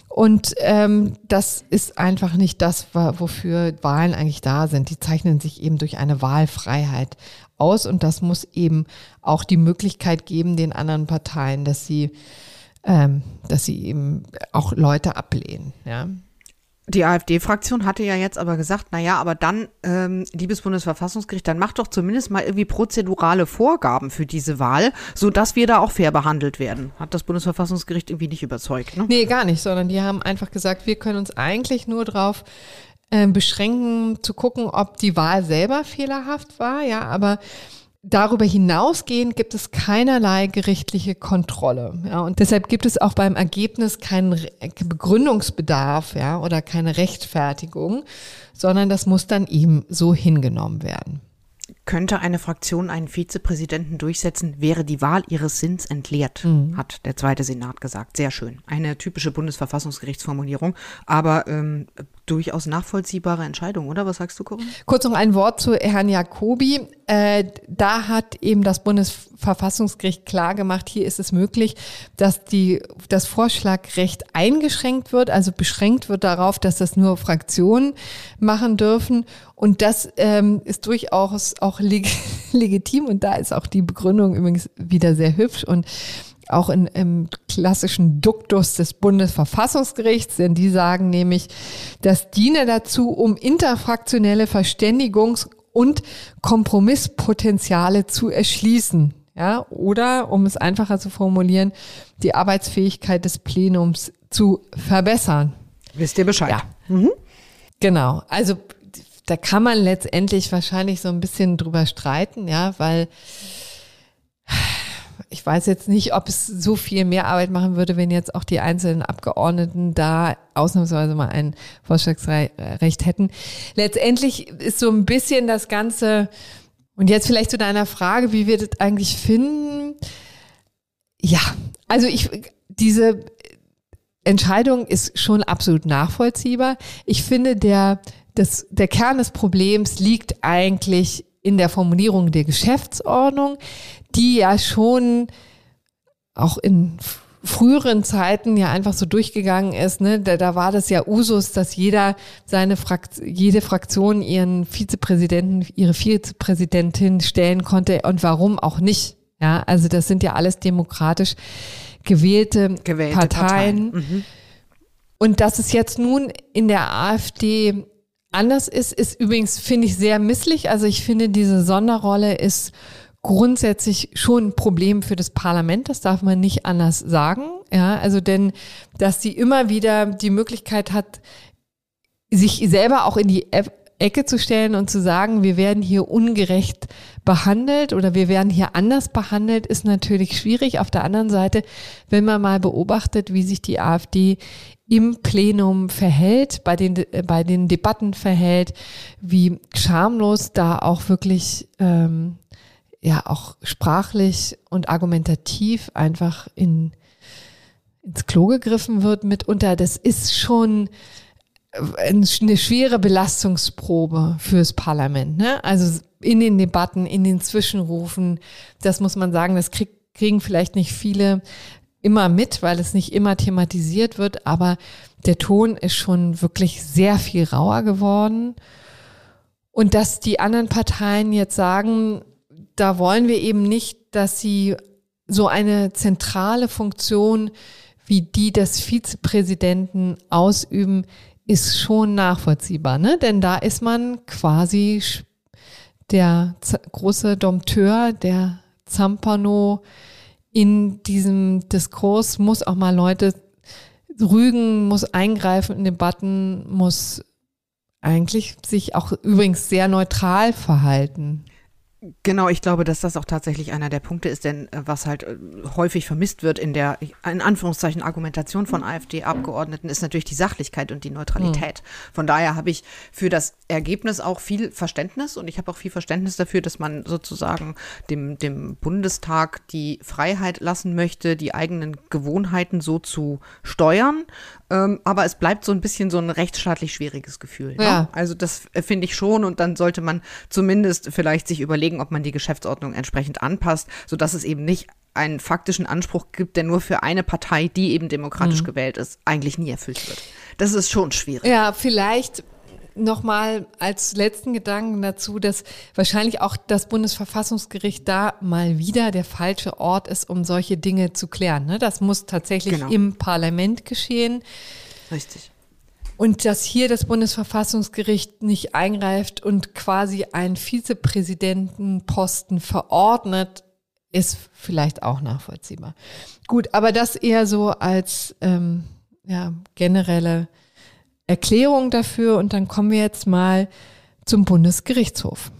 Und ähm, das ist einfach nicht das, wofür Wahlen eigentlich da sind. Die zeichnen sich eben durch eine Wahlfreiheit aus. Und das muss eben auch die Möglichkeit geben, den anderen Parteien, dass sie ähm, dass sie eben auch Leute ablehnen. Ja. Die AfD-Fraktion hatte ja jetzt aber gesagt, na ja, aber dann, ähm, liebes Bundesverfassungsgericht, dann macht doch zumindest mal irgendwie prozedurale Vorgaben für diese Wahl, sodass wir da auch fair behandelt werden. Hat das Bundesverfassungsgericht irgendwie nicht überzeugt, ne? Nee, gar nicht, sondern die haben einfach gesagt, wir können uns eigentlich nur darauf äh, beschränken, zu gucken, ob die Wahl selber fehlerhaft war, ja, aber Darüber hinausgehend gibt es keinerlei gerichtliche Kontrolle. Ja, und deshalb gibt es auch beim Ergebnis keinen Begründungsbedarf ja, oder keine Rechtfertigung, sondern das muss dann ihm so hingenommen werden. Könnte eine Fraktion einen Vizepräsidenten durchsetzen, wäre die Wahl ihres Sinns entleert, mhm. hat der zweite Senat gesagt. Sehr schön. Eine typische Bundesverfassungsgerichtsformulierung. Aber ähm, durchaus nachvollziehbare Entscheidung, oder? Was sagst du, Corinne? Kurz noch ein Wort zu Herrn Jacobi. Äh, da hat eben das Bundesverfassungsgericht klargemacht, hier ist es möglich, dass die, das Vorschlagrecht eingeschränkt wird, also beschränkt wird darauf, dass das nur Fraktionen machen dürfen. Und das ähm, ist durchaus auch leg legitim. Und da ist auch die Begründung übrigens wieder sehr hübsch. Und auch in, im klassischen Duktus des Bundesverfassungsgerichts, denn die sagen nämlich, das diene dazu, um interfraktionelle Verständigungs- und Kompromisspotenziale zu erschließen. Ja, oder, um es einfacher zu formulieren, die Arbeitsfähigkeit des Plenums zu verbessern. Wisst ihr Bescheid? Ja. Mhm. Genau. Also, da kann man letztendlich wahrscheinlich so ein bisschen drüber streiten, ja, weil ich weiß jetzt nicht, ob es so viel mehr Arbeit machen würde, wenn jetzt auch die einzelnen Abgeordneten da ausnahmsweise mal ein Vorschlagsrecht hätten. Letztendlich ist so ein bisschen das Ganze, und jetzt vielleicht zu deiner Frage, wie wir das eigentlich finden. Ja, also ich, diese Entscheidung ist schon absolut nachvollziehbar. Ich finde, der, das, der Kern des Problems liegt eigentlich in der Formulierung der Geschäftsordnung, die ja schon auch in früheren Zeiten ja einfach so durchgegangen ist, ne, da, da war das ja Usus, dass jeder seine Frakt jede Fraktion ihren Vizepräsidenten, ihre Vizepräsidentin stellen konnte und warum auch nicht. Ja, also das sind ja alles demokratisch gewählte, gewählte Parteien. Parteien. Mhm. Und dass es jetzt nun in der AfD anders ist, ist übrigens, finde ich, sehr misslich. Also ich finde, diese Sonderrolle ist grundsätzlich schon ein Problem für das Parlament. Das darf man nicht anders sagen. Ja, also denn, dass sie immer wieder die Möglichkeit hat, sich selber auch in die Ecke zu stellen und zu sagen, wir werden hier ungerecht behandelt oder wir werden hier anders behandelt, ist natürlich schwierig. Auf der anderen Seite, wenn man mal beobachtet, wie sich die AfD im Plenum verhält, bei den, bei den Debatten verhält, wie schamlos da auch wirklich ähm, ja auch sprachlich und argumentativ einfach in, ins Klo gegriffen wird mitunter. Das ist schon eine schwere Belastungsprobe fürs Parlament. Ne? Also in den Debatten, in den Zwischenrufen, das muss man sagen, das krieg, kriegen vielleicht nicht viele immer mit, weil es nicht immer thematisiert wird, aber der Ton ist schon wirklich sehr viel rauer geworden. Und dass die anderen Parteien jetzt sagen, da wollen wir eben nicht, dass sie so eine zentrale Funktion wie die des Vizepräsidenten ausüben, ist schon nachvollziehbar, ne? Denn da ist man quasi der große Dompteur, der Zampano in diesem Diskurs, muss auch mal Leute rügen, muss eingreifen in Debatten, muss eigentlich sich auch übrigens sehr neutral verhalten. Genau, ich glaube, dass das auch tatsächlich einer der Punkte ist, denn äh, was halt äh, häufig vermisst wird in der, in Anführungszeichen, Argumentation von AfD-Abgeordneten, ist natürlich die Sachlichkeit und die Neutralität. Mhm. Von daher habe ich für das Ergebnis auch viel Verständnis und ich habe auch viel Verständnis dafür, dass man sozusagen dem, dem Bundestag die Freiheit lassen möchte, die eigenen Gewohnheiten so zu steuern. Ähm, aber es bleibt so ein bisschen so ein rechtsstaatlich schwieriges Gefühl. Ne? Ja. Also das äh, finde ich schon und dann sollte man zumindest vielleicht sich überlegen, überlegen, ob man die Geschäftsordnung entsprechend anpasst, sodass es eben nicht einen faktischen Anspruch gibt, der nur für eine Partei, die eben demokratisch mhm. gewählt ist, eigentlich nie erfüllt wird. Das ist schon schwierig. Ja, vielleicht nochmal als letzten Gedanken dazu, dass wahrscheinlich auch das Bundesverfassungsgericht da mal wieder der falsche Ort ist, um solche Dinge zu klären. Ne? Das muss tatsächlich genau. im Parlament geschehen. Richtig. Und dass hier das Bundesverfassungsgericht nicht eingreift und quasi einen Vizepräsidentenposten verordnet, ist vielleicht auch nachvollziehbar. Gut, aber das eher so als ähm, ja, generelle Erklärung dafür. Und dann kommen wir jetzt mal zum Bundesgerichtshof.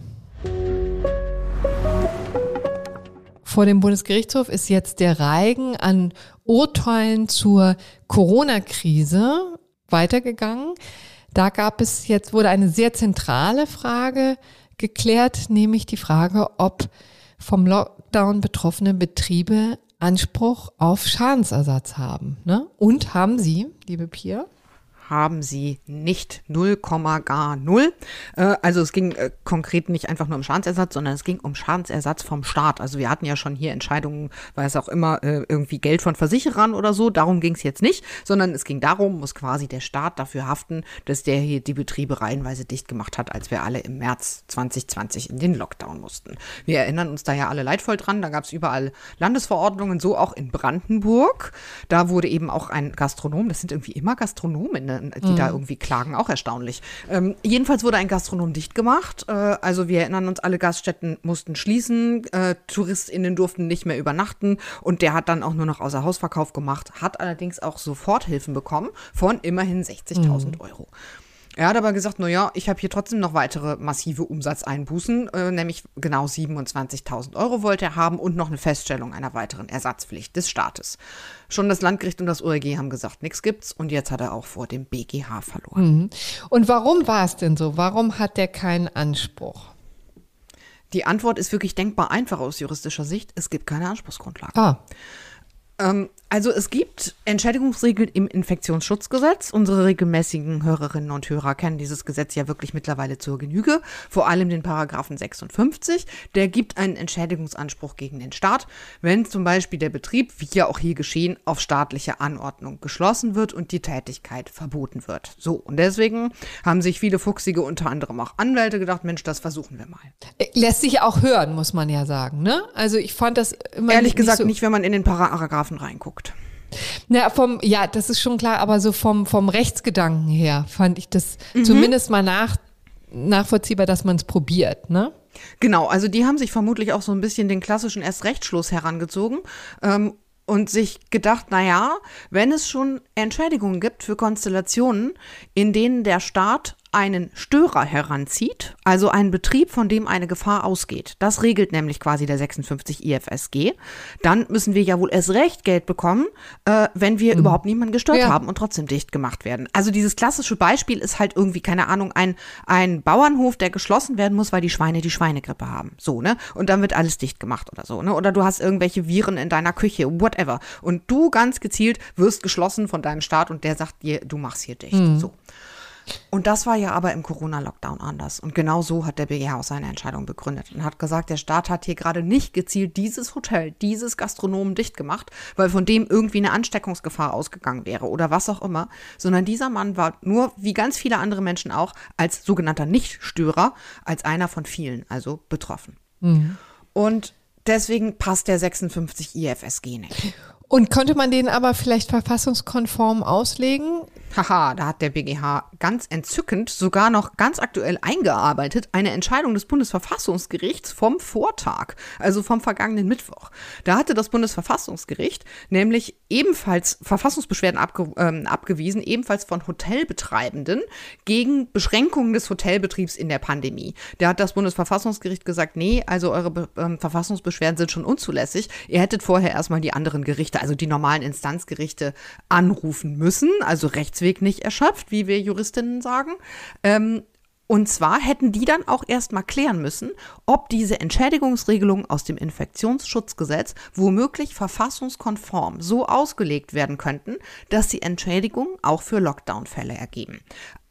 Vor dem Bundesgerichtshof ist jetzt der Reigen an Urteilen zur Corona-Krise weitergegangen. Da gab es jetzt, wurde eine sehr zentrale Frage geklärt, nämlich die Frage, ob vom Lockdown betroffene Betriebe Anspruch auf Schadensersatz haben. Ne? Und haben sie, liebe Pia? Haben sie nicht 0, gar 0. Äh, also es ging äh, konkret nicht einfach nur um Schadensersatz, sondern es ging um Schadensersatz vom Staat. Also wir hatten ja schon hier Entscheidungen, weil es auch immer äh, irgendwie Geld von Versicherern oder so. Darum ging es jetzt nicht, sondern es ging darum, muss quasi der Staat dafür haften, dass der hier die Betriebe reihenweise dicht gemacht hat, als wir alle im März 2020 in den Lockdown mussten. Wir erinnern uns da ja alle leidvoll dran. Da gab es überall Landesverordnungen, so auch in Brandenburg. Da wurde eben auch ein Gastronom, das sind irgendwie immer Gastronomen, ne? die mhm. da irgendwie klagen, auch erstaunlich. Ähm, jedenfalls wurde ein Gastronom dicht gemacht. Äh, also wir erinnern uns, alle Gaststätten mussten schließen, äh, TouristInnen durften nicht mehr übernachten und der hat dann auch nur noch außer Hausverkauf gemacht, hat allerdings auch Soforthilfen bekommen von immerhin 60.000 mhm. Euro. Er hat aber gesagt, naja, ich habe hier trotzdem noch weitere massive Umsatzeinbußen, äh, nämlich genau 27.000 Euro wollte er haben und noch eine Feststellung einer weiteren Ersatzpflicht des Staates. Schon das Landgericht und das ORG haben gesagt, nichts gibt's und jetzt hat er auch vor dem BGH verloren. Mhm. Und warum war es denn so? Warum hat der keinen Anspruch? Die Antwort ist wirklich denkbar einfach aus juristischer Sicht. Es gibt keine Anspruchsgrundlage. Ah. Ähm, also es gibt Entschädigungsregeln im Infektionsschutzgesetz. Unsere regelmäßigen Hörerinnen und Hörer kennen dieses Gesetz ja wirklich mittlerweile zur Genüge. Vor allem den Paragraphen 56. Der gibt einen Entschädigungsanspruch gegen den Staat, wenn zum Beispiel der Betrieb, wie ja auch hier geschehen, auf staatliche Anordnung geschlossen wird und die Tätigkeit verboten wird. So, und deswegen haben sich viele Fuchsige, unter anderem auch Anwälte, gedacht, Mensch, das versuchen wir mal. Äh, lässt sich auch hören, muss man ja sagen. Ne? Also ich fand das immer Ehrlich nicht, gesagt nicht, so nicht, wenn man in den Paragraphen reinguckt. Na, vom, ja, das ist schon klar, aber so vom, vom Rechtsgedanken her fand ich das mhm. zumindest mal nach, nachvollziehbar, dass man es probiert, ne? Genau, also die haben sich vermutlich auch so ein bisschen den klassischen Erstrechtsschluss herangezogen ähm, und sich gedacht, na ja, wenn es schon Entschädigungen gibt für Konstellationen, in denen der Staat einen Störer heranzieht, also einen Betrieb, von dem eine Gefahr ausgeht. Das regelt nämlich quasi der 56 IFSG. Dann müssen wir ja wohl erst recht Geld bekommen, äh, wenn wir mhm. überhaupt niemanden gestört ja. haben und trotzdem dicht gemacht werden. Also dieses klassische Beispiel ist halt irgendwie, keine Ahnung, ein, ein Bauernhof, der geschlossen werden muss, weil die Schweine die Schweinegrippe haben. So, ne? Und dann wird alles dicht gemacht oder so, ne? Oder du hast irgendwelche Viren in deiner Küche, whatever. Und du ganz gezielt wirst geschlossen von deinem Staat und der sagt dir, du machst hier dicht. Mhm. So. Und das war ja aber im Corona-Lockdown anders. Und genau so hat der BGH auch seine Entscheidung begründet und hat gesagt, der Staat hat hier gerade nicht gezielt dieses Hotel, dieses Gastronomen dicht gemacht, weil von dem irgendwie eine Ansteckungsgefahr ausgegangen wäre oder was auch immer, sondern dieser Mann war nur, wie ganz viele andere Menschen auch, als sogenannter Nichtstörer, als einer von vielen, also betroffen. Mhm. Und deswegen passt der 56 IFSG nicht. Und konnte man den aber vielleicht verfassungskonform auslegen? Haha, da hat der BGH ganz entzückend, sogar noch ganz aktuell eingearbeitet, eine Entscheidung des Bundesverfassungsgerichts vom Vortag, also vom vergangenen Mittwoch. Da hatte das Bundesverfassungsgericht nämlich ebenfalls Verfassungsbeschwerden abge ähm, abgewiesen, ebenfalls von Hotelbetreibenden gegen Beschränkungen des Hotelbetriebs in der Pandemie. Da hat das Bundesverfassungsgericht gesagt, nee, also eure Be ähm, Verfassungsbeschwerden sind schon unzulässig. Ihr hättet vorher erstmal die anderen Gerichte, also die normalen Instanzgerichte, anrufen müssen, also rechts Rechtsweg nicht erschöpft, wie wir Juristinnen sagen. Ähm, und zwar hätten die dann auch erstmal klären müssen, ob diese Entschädigungsregelungen aus dem Infektionsschutzgesetz womöglich verfassungskonform so ausgelegt werden könnten, dass die Entschädigungen auch für Lockdown-Fälle ergeben.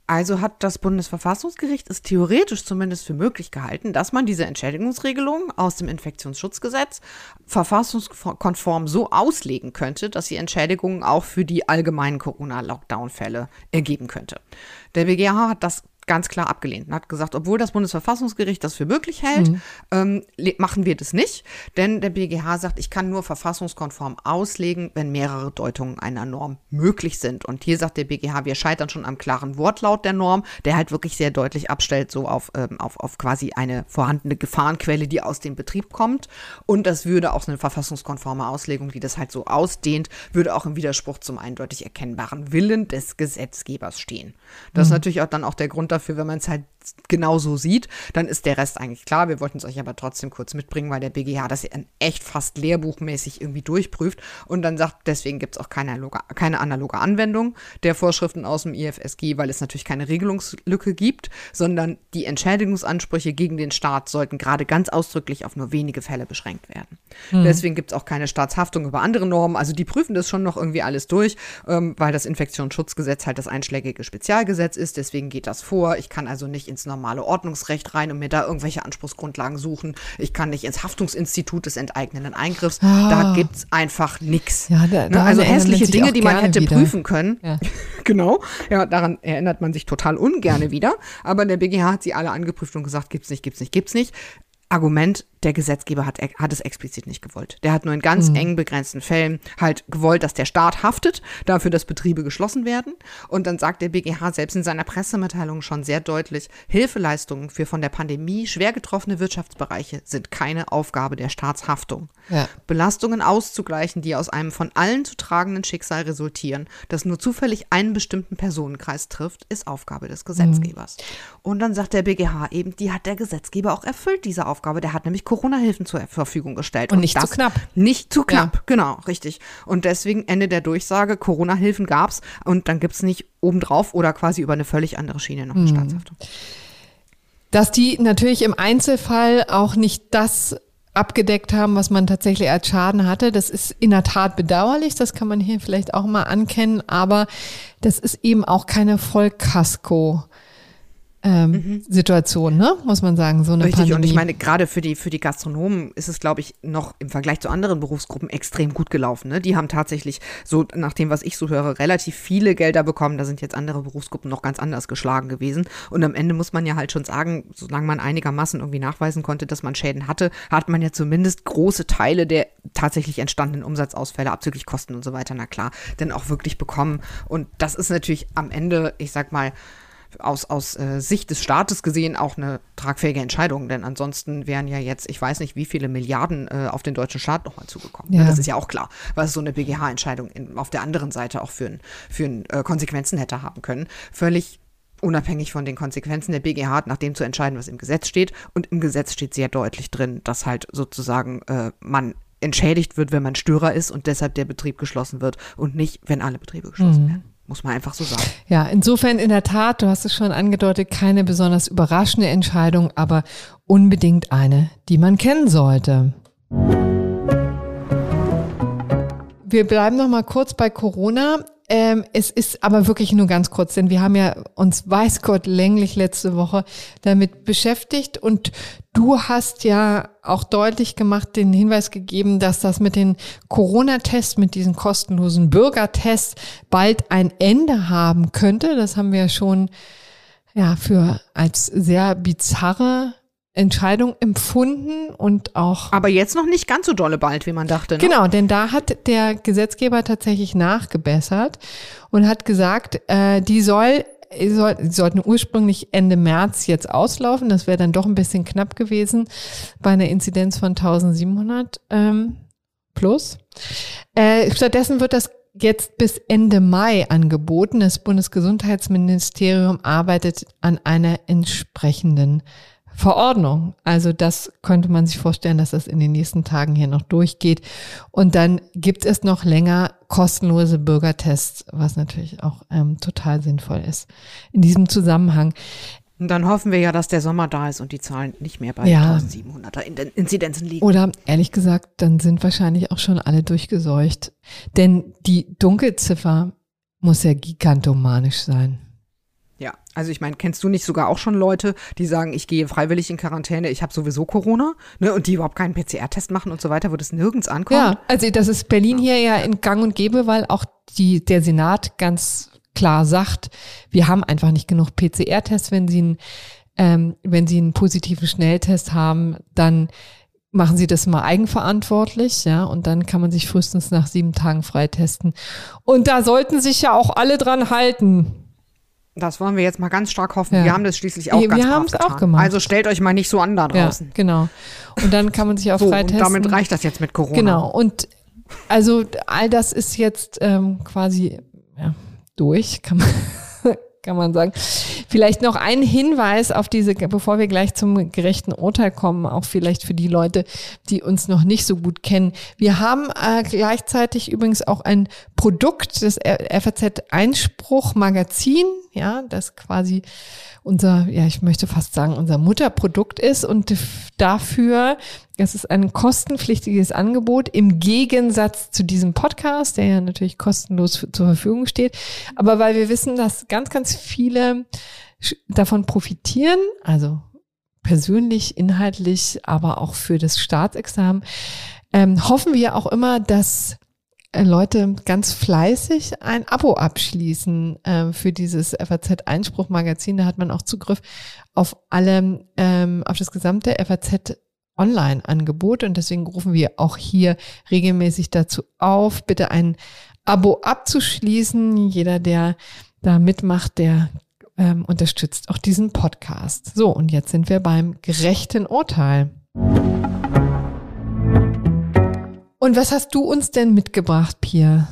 Also hat das Bundesverfassungsgericht es theoretisch zumindest für möglich gehalten, dass man diese Entschädigungsregelung aus dem Infektionsschutzgesetz verfassungskonform so auslegen könnte, dass die Entschädigungen auch für die allgemeinen Corona-Lockdown-Fälle ergeben könnte. Der BGH hat das ganz klar abgelehnt und hat gesagt, obwohl das Bundesverfassungsgericht das für möglich hält, mhm. ähm, machen wir das nicht. Denn der BGH sagt, ich kann nur verfassungskonform auslegen, wenn mehrere Deutungen einer Norm möglich sind. Und hier sagt der BGH, wir scheitern schon am klaren Wortlaut der Norm, der halt wirklich sehr deutlich abstellt, so auf, ähm, auf, auf quasi eine vorhandene Gefahrenquelle, die aus dem Betrieb kommt. Und das würde auch eine verfassungskonforme Auslegung, die das halt so ausdehnt, würde auch im Widerspruch zum eindeutig erkennbaren Willen des Gesetzgebers stehen. Das mhm. ist natürlich auch dann auch der Grund dafür, dafür, wenn man es genau so sieht, dann ist der Rest eigentlich klar. Wir wollten es euch aber trotzdem kurz mitbringen, weil der BGH das echt fast lehrbuchmäßig irgendwie durchprüft und dann sagt, deswegen gibt es auch keine, keine analoge Anwendung der Vorschriften aus dem IFSG, weil es natürlich keine Regelungslücke gibt, sondern die Entschädigungsansprüche gegen den Staat sollten gerade ganz ausdrücklich auf nur wenige Fälle beschränkt werden. Mhm. Deswegen gibt es auch keine Staatshaftung über andere Normen. Also die prüfen das schon noch irgendwie alles durch, ähm, weil das Infektionsschutzgesetz halt das einschlägige Spezialgesetz ist. Deswegen geht das vor. Ich kann also nicht ins normale Ordnungsrecht rein und mir da irgendwelche Anspruchsgrundlagen suchen. Ich kann nicht ins Haftungsinstitut des enteignenden Eingriffs. Ah. Da gibt es einfach nichts. Ja, da, ne? Also hässliche Dinge, die man hätte wieder. prüfen können. Ja. genau. Ja, daran erinnert man sich total ungerne wieder. Aber der BGH hat sie alle angeprüft und gesagt, gibt's nicht, gibt's nicht, gibt's nicht. Argument, der Gesetzgeber hat, hat es explizit nicht gewollt. Der hat nur in ganz mhm. eng begrenzten Fällen halt gewollt, dass der Staat haftet, dafür, dass Betriebe geschlossen werden. Und dann sagt der BGH selbst in seiner Pressemitteilung schon sehr deutlich, Hilfeleistungen für von der Pandemie schwer getroffene Wirtschaftsbereiche sind keine Aufgabe der Staatshaftung. Ja. Belastungen auszugleichen, die aus einem von allen zu tragenden Schicksal resultieren, das nur zufällig einen bestimmten Personenkreis trifft, ist Aufgabe des Gesetzgebers. Mhm. Und dann sagt der BGH eben, die hat der Gesetzgeber auch erfüllt, diese Aufgabe. Der hat nämlich Corona-Hilfen zur Verfügung gestellt. Und, und nicht zu knapp. Nicht zu knapp, ja. genau, richtig. Und deswegen Ende der Durchsage, Corona-Hilfen gab es und dann gibt es nicht obendrauf oder quasi über eine völlig andere Schiene noch eine mhm. Staatshaftung. Dass die natürlich im Einzelfall auch nicht das abgedeckt haben, was man tatsächlich als Schaden hatte. Das ist in der Tat bedauerlich, das kann man hier vielleicht auch mal ankennen, aber das ist eben auch keine Vollkasko. Ähm, mhm. Situation, ne? muss man sagen, so eine Richtig, Pandemie. und ich meine, gerade für die, für die Gastronomen ist es, glaube ich, noch im Vergleich zu anderen Berufsgruppen extrem gut gelaufen. Ne? Die haben tatsächlich, so nach dem, was ich so höre, relativ viele Gelder bekommen. Da sind jetzt andere Berufsgruppen noch ganz anders geschlagen gewesen. Und am Ende muss man ja halt schon sagen, solange man einigermaßen irgendwie nachweisen konnte, dass man Schäden hatte, hat man ja zumindest große Teile der tatsächlich entstandenen Umsatzausfälle, abzüglich Kosten und so weiter, na klar, denn auch wirklich bekommen. Und das ist natürlich am Ende, ich sag mal, aus, aus äh, Sicht des Staates gesehen auch eine tragfähige Entscheidung, denn ansonsten wären ja jetzt, ich weiß nicht, wie viele Milliarden äh, auf den deutschen Staat nochmal zugekommen. Ja. Das ist ja auch klar, was so eine BGH-Entscheidung auf der anderen Seite auch für, für äh, Konsequenzen hätte haben können. Völlig unabhängig von den Konsequenzen der BGH, nach dem zu entscheiden, was im Gesetz steht. Und im Gesetz steht sehr deutlich drin, dass halt sozusagen äh, man entschädigt wird, wenn man Störer ist und deshalb der Betrieb geschlossen wird und nicht, wenn alle Betriebe geschlossen mhm. werden. Muss man einfach so sagen. Ja, insofern in der Tat, du hast es schon angedeutet, keine besonders überraschende Entscheidung, aber unbedingt eine, die man kennen sollte. Wir bleiben noch mal kurz bei Corona. Ähm, es ist aber wirklich nur ganz kurz, denn wir haben ja uns, weiß Gott, länglich letzte Woche damit beschäftigt und du hast ja auch deutlich gemacht, den Hinweis gegeben, dass das mit den Corona-Tests, mit diesen kostenlosen Bürgertests bald ein Ende haben könnte. Das haben wir schon ja für als sehr bizarre Entscheidung empfunden und auch. Aber jetzt noch nicht ganz so dolle bald, wie man dachte. Ne? Genau, denn da hat der Gesetzgeber tatsächlich nachgebessert und hat gesagt, äh, die soll die sollten ursprünglich Ende März jetzt auslaufen. Das wäre dann doch ein bisschen knapp gewesen bei einer Inzidenz von 1700 ähm, plus. Äh, stattdessen wird das jetzt bis Ende Mai angeboten. Das Bundesgesundheitsministerium arbeitet an einer entsprechenden Verordnung. Also das könnte man sich vorstellen, dass das in den nächsten Tagen hier noch durchgeht. Und dann gibt es noch länger kostenlose Bürgertests, was natürlich auch ähm, total sinnvoll ist. In diesem Zusammenhang. Und dann hoffen wir ja, dass der Sommer da ist und die Zahlen nicht mehr bei ja. 1700er Inzidenzen liegen. Oder ehrlich gesagt, dann sind wahrscheinlich auch schon alle durchgeseucht. Denn die Dunkelziffer muss ja gigantomanisch sein. Also ich meine, kennst du nicht sogar auch schon Leute, die sagen, ich gehe freiwillig in Quarantäne, ich habe sowieso Corona, ne, und die überhaupt keinen PCR-Test machen und so weiter, wo das nirgends ankommt? Ja, also das ist Berlin hier ja in Gang und Gäbe, weil auch die, der Senat ganz klar sagt, wir haben einfach nicht genug PCR-Tests, wenn sie einen, ähm, wenn sie einen positiven Schnelltest haben, dann machen Sie das mal eigenverantwortlich, ja, und dann kann man sich frühestens nach sieben Tagen freitesten. Und da sollten sich ja auch alle dran halten. Das wollen wir jetzt mal ganz stark hoffen. Ja. Wir haben das schließlich auch wir ganz Wir haben es auch gemacht. Also stellt euch mal nicht so an da draußen. Ja, genau. Und dann kann man sich auch so, freitesten. Und damit reicht das jetzt mit Corona. Genau. Und also all das ist jetzt ähm, quasi ja, durch, kann man, kann man sagen. Vielleicht noch ein Hinweis auf diese, bevor wir gleich zum gerechten Urteil kommen, auch vielleicht für die Leute, die uns noch nicht so gut kennen. Wir haben äh, gleichzeitig übrigens auch ein Produkt des FAZ Einspruch Magazin, ja, das quasi unser, ja, ich möchte fast sagen, unser Mutterprodukt ist und dafür, das ist ein kostenpflichtiges Angebot im Gegensatz zu diesem Podcast, der ja natürlich kostenlos zur Verfügung steht. Aber weil wir wissen, dass ganz, ganz viele davon profitieren, also persönlich, inhaltlich, aber auch für das Staatsexamen, ähm, hoffen wir auch immer, dass äh, Leute ganz fleißig ein Abo abschließen äh, für dieses FAZ Einspruch Magazin. Da hat man auch Zugriff auf alle, ähm, auf das gesamte FAZ Online-Angebot und deswegen rufen wir auch hier regelmäßig dazu auf, bitte ein Abo abzuschließen. Jeder, der da mitmacht, der ähm, unterstützt auch diesen Podcast. So, und jetzt sind wir beim gerechten Urteil. Und was hast du uns denn mitgebracht, Pia,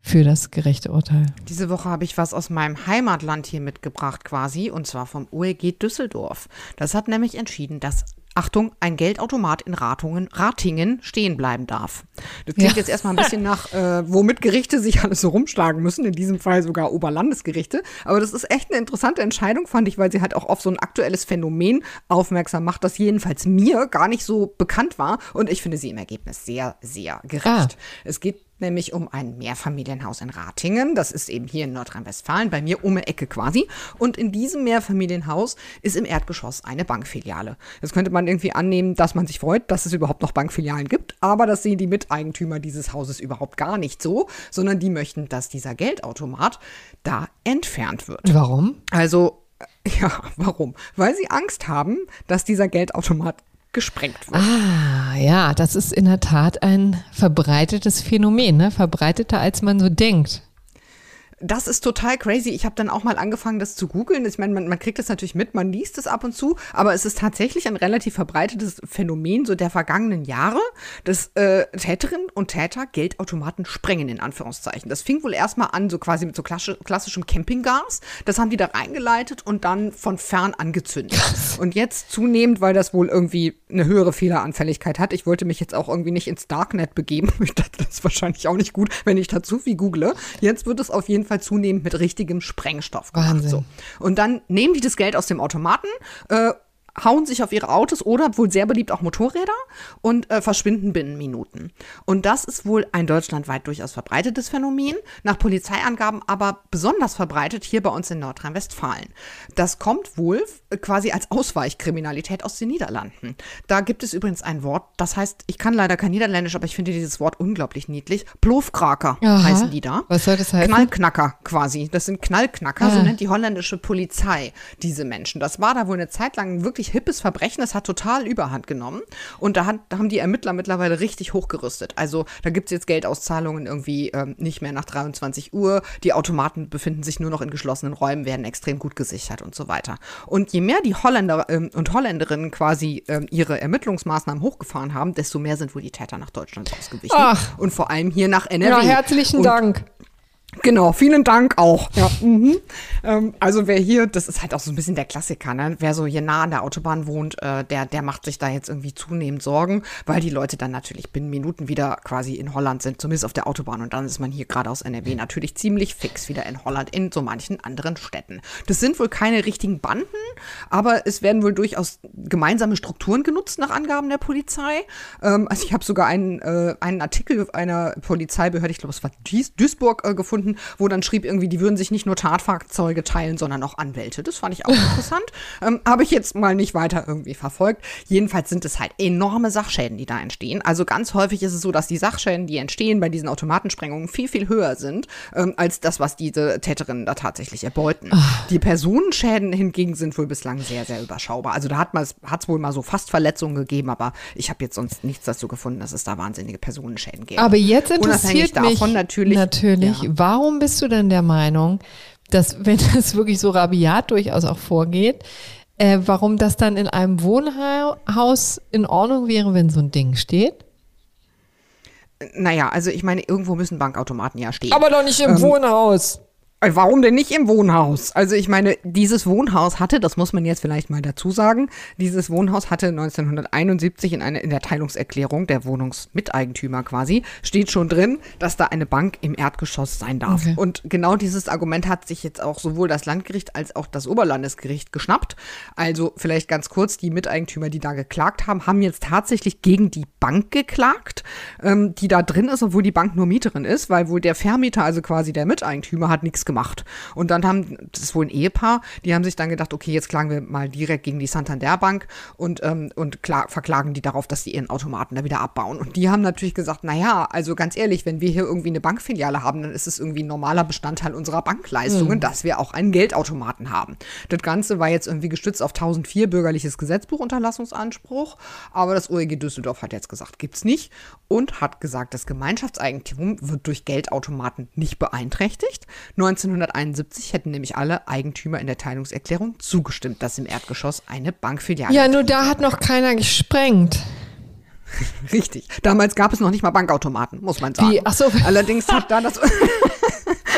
für das gerechte Urteil? Diese Woche habe ich was aus meinem Heimatland hier mitgebracht quasi, und zwar vom OEG Düsseldorf. Das hat nämlich entschieden, dass Achtung, ein Geldautomat in Ratungen, Ratingen stehen bleiben darf. Das klingt ja. jetzt erstmal ein bisschen nach, äh, womit Gerichte sich alles so rumschlagen müssen, in diesem Fall sogar Oberlandesgerichte. Aber das ist echt eine interessante Entscheidung, fand ich, weil sie halt auch auf so ein aktuelles Phänomen aufmerksam macht, das jedenfalls mir gar nicht so bekannt war. Und ich finde sie im Ergebnis sehr, sehr gerecht. Ah. Es geht nämlich um ein Mehrfamilienhaus in Ratingen. Das ist eben hier in Nordrhein-Westfalen, bei mir um die Ecke quasi. Und in diesem Mehrfamilienhaus ist im Erdgeschoss eine Bankfiliale. Jetzt könnte man irgendwie annehmen, dass man sich freut, dass es überhaupt noch Bankfilialen gibt, aber das sehen die Miteigentümer dieses Hauses überhaupt gar nicht so, sondern die möchten, dass dieser Geldautomat da entfernt wird. Warum? Also, ja, warum? Weil sie Angst haben, dass dieser Geldautomat gesprengt wird. Ah, ja, das ist in der Tat ein verbreitetes Phänomen, ne? verbreiteter als man so denkt. Das ist total crazy. Ich habe dann auch mal angefangen, das zu googeln. Ich meine, man, man kriegt das natürlich mit, man liest es ab und zu, aber es ist tatsächlich ein relativ verbreitetes Phänomen so der vergangenen Jahre, dass äh, Täterinnen und Täter Geldautomaten sprengen, in Anführungszeichen. Das fing wohl erstmal an, so quasi mit so klassischem Campinggas. Das haben die da reingeleitet und dann von fern angezündet. Und jetzt zunehmend, weil das wohl irgendwie eine höhere Fehleranfälligkeit hat. Ich wollte mich jetzt auch irgendwie nicht ins Darknet begeben. Ich dachte, das ist wahrscheinlich auch nicht gut, wenn ich da zu viel google. Jetzt wird es auf jeden Fall zunehmend mit richtigem Sprengstoff gemacht. Wahnsinn. So. Und dann nehmen die das Geld aus dem Automaten, äh, hauen sich auf ihre Autos oder wohl sehr beliebt auch Motorräder und äh, verschwinden binnen Minuten. Und das ist wohl ein deutschlandweit durchaus verbreitetes Phänomen, nach Polizeiangaben aber besonders verbreitet hier bei uns in Nordrhein-Westfalen. Das kommt wohl quasi als Ausweichkriminalität aus den Niederlanden. Da gibt es übrigens ein Wort, das heißt, ich kann leider kein Niederländisch, aber ich finde dieses Wort unglaublich niedlich. Plofkraker heißen die da. Was soll das heißen? Knallknacker quasi. Das sind Knallknacker, ah. so nennt die holländische Polizei diese Menschen. Das war da wohl eine Zeit lang wirklich richtig hippes Verbrechen. Das hat total Überhand genommen. Und da, hat, da haben die Ermittler mittlerweile richtig hochgerüstet. Also da gibt es jetzt Geldauszahlungen irgendwie ähm, nicht mehr nach 23 Uhr. Die Automaten befinden sich nur noch in geschlossenen Räumen, werden extrem gut gesichert und so weiter. Und je mehr die Holländer ähm, und Holländerinnen quasi ähm, ihre Ermittlungsmaßnahmen hochgefahren haben, desto mehr sind wohl die Täter nach Deutschland ausgewichen. Ach. Und vor allem hier nach NRW. Ja, herzlichen und Dank. Genau, vielen Dank auch. Ja. Mhm. Ähm, also wer hier, das ist halt auch so ein bisschen der Klassiker, ne? Wer so hier nah an der Autobahn wohnt, äh, der, der macht sich da jetzt irgendwie zunehmend Sorgen, weil die Leute dann natürlich binnen Minuten wieder quasi in Holland sind, zumindest auf der Autobahn. Und dann ist man hier gerade aus NRW natürlich ziemlich fix wieder in Holland, in so manchen anderen Städten. Das sind wohl keine richtigen Banden, aber es werden wohl durchaus gemeinsame Strukturen genutzt nach Angaben der Polizei. Ähm, also ich habe sogar einen, äh, einen Artikel einer Polizeibehörde, ich glaube es war Duisburg, äh, gefunden gefunden, wo dann schrieb irgendwie, die würden sich nicht nur Tatfahrzeuge teilen, sondern auch Anwälte. Das fand ich auch interessant. Ähm, Habe ich jetzt mal nicht weiter irgendwie verfolgt. Jedenfalls sind es halt enorme Sachschäden, die da entstehen. Also ganz häufig ist es so, dass die Sachschäden, die entstehen bei diesen Automatensprengungen, viel, viel höher sind, ähm, als das, was diese Täterinnen da tatsächlich erbeuten. Ach. Die Personenschäden hingegen sind wohl bislang sehr, sehr überschaubar. Also da hat es wohl mal so fast Verletzungen gegeben, aber ich habe jetzt sonst nichts dazu gefunden, dass es da wahnsinnige Personenschäden gibt. Aber jetzt interessiert Unabhängig mich natürlich, natürlich ja. warum bist du denn der Meinung, dass wenn das wirklich so rabiat durchaus auch vorgeht, äh, warum das dann in einem Wohnhaus in Ordnung wäre, wenn so ein Ding steht? Naja, also ich meine, irgendwo müssen Bankautomaten ja stehen. Aber doch nicht im ähm, Wohnhaus. Äh, warum denn nicht im Wohnhaus? Also ich meine, dieses Wohnhaus hatte, das muss man jetzt vielleicht mal dazu sagen, dieses Wohnhaus hatte 1971 in, eine, in der Teilungserklärung der Wohnungsmiteigentümer quasi, steht schon drin, dass da eine Bank im Erdgeschoss sein darf. Okay. Und genau dieses Argument hat sich jetzt auch sowohl das Landgericht als auch das Oberlandesgericht geschnappt. Also vielleicht ganz kurz, die Miteigentümer, die da geklagt haben, haben jetzt tatsächlich gegen die Bank geklagt, ähm, die da drin ist, obwohl die Bank nur Mieterin ist, weil wohl der Vermieter, also quasi der Miteigentümer, hat nichts gemacht. Und dann haben, das ist wohl ein Ehepaar, die haben sich dann gedacht, okay, jetzt klagen wir mal direkt gegen die Santander Bank und, ähm, und klar, verklagen die darauf, dass sie ihren Automaten da wieder abbauen. Und die haben natürlich gesagt, naja, also ganz ehrlich, wenn wir hier irgendwie eine Bankfiliale haben, dann ist es irgendwie ein normaler Bestandteil unserer Bankleistungen, mhm. dass wir auch einen Geldautomaten haben. Das Ganze war jetzt irgendwie gestützt auf 1004 bürgerliches Gesetzbuchunterlassungsanspruch, aber das OEG Düsseldorf hat jetzt gesagt, gibt's nicht und hat gesagt, das Gemeinschaftseigentum wird durch Geldautomaten nicht beeinträchtigt. 1971 hätten nämlich alle Eigentümer in der Teilungserklärung zugestimmt, dass im Erdgeschoss eine Bankfiliale Ja, nur da hat noch keiner gesprengt. Richtig. Damals gab es noch nicht mal Bankautomaten, muss man sagen. Wie? Ach so. Allerdings hat da das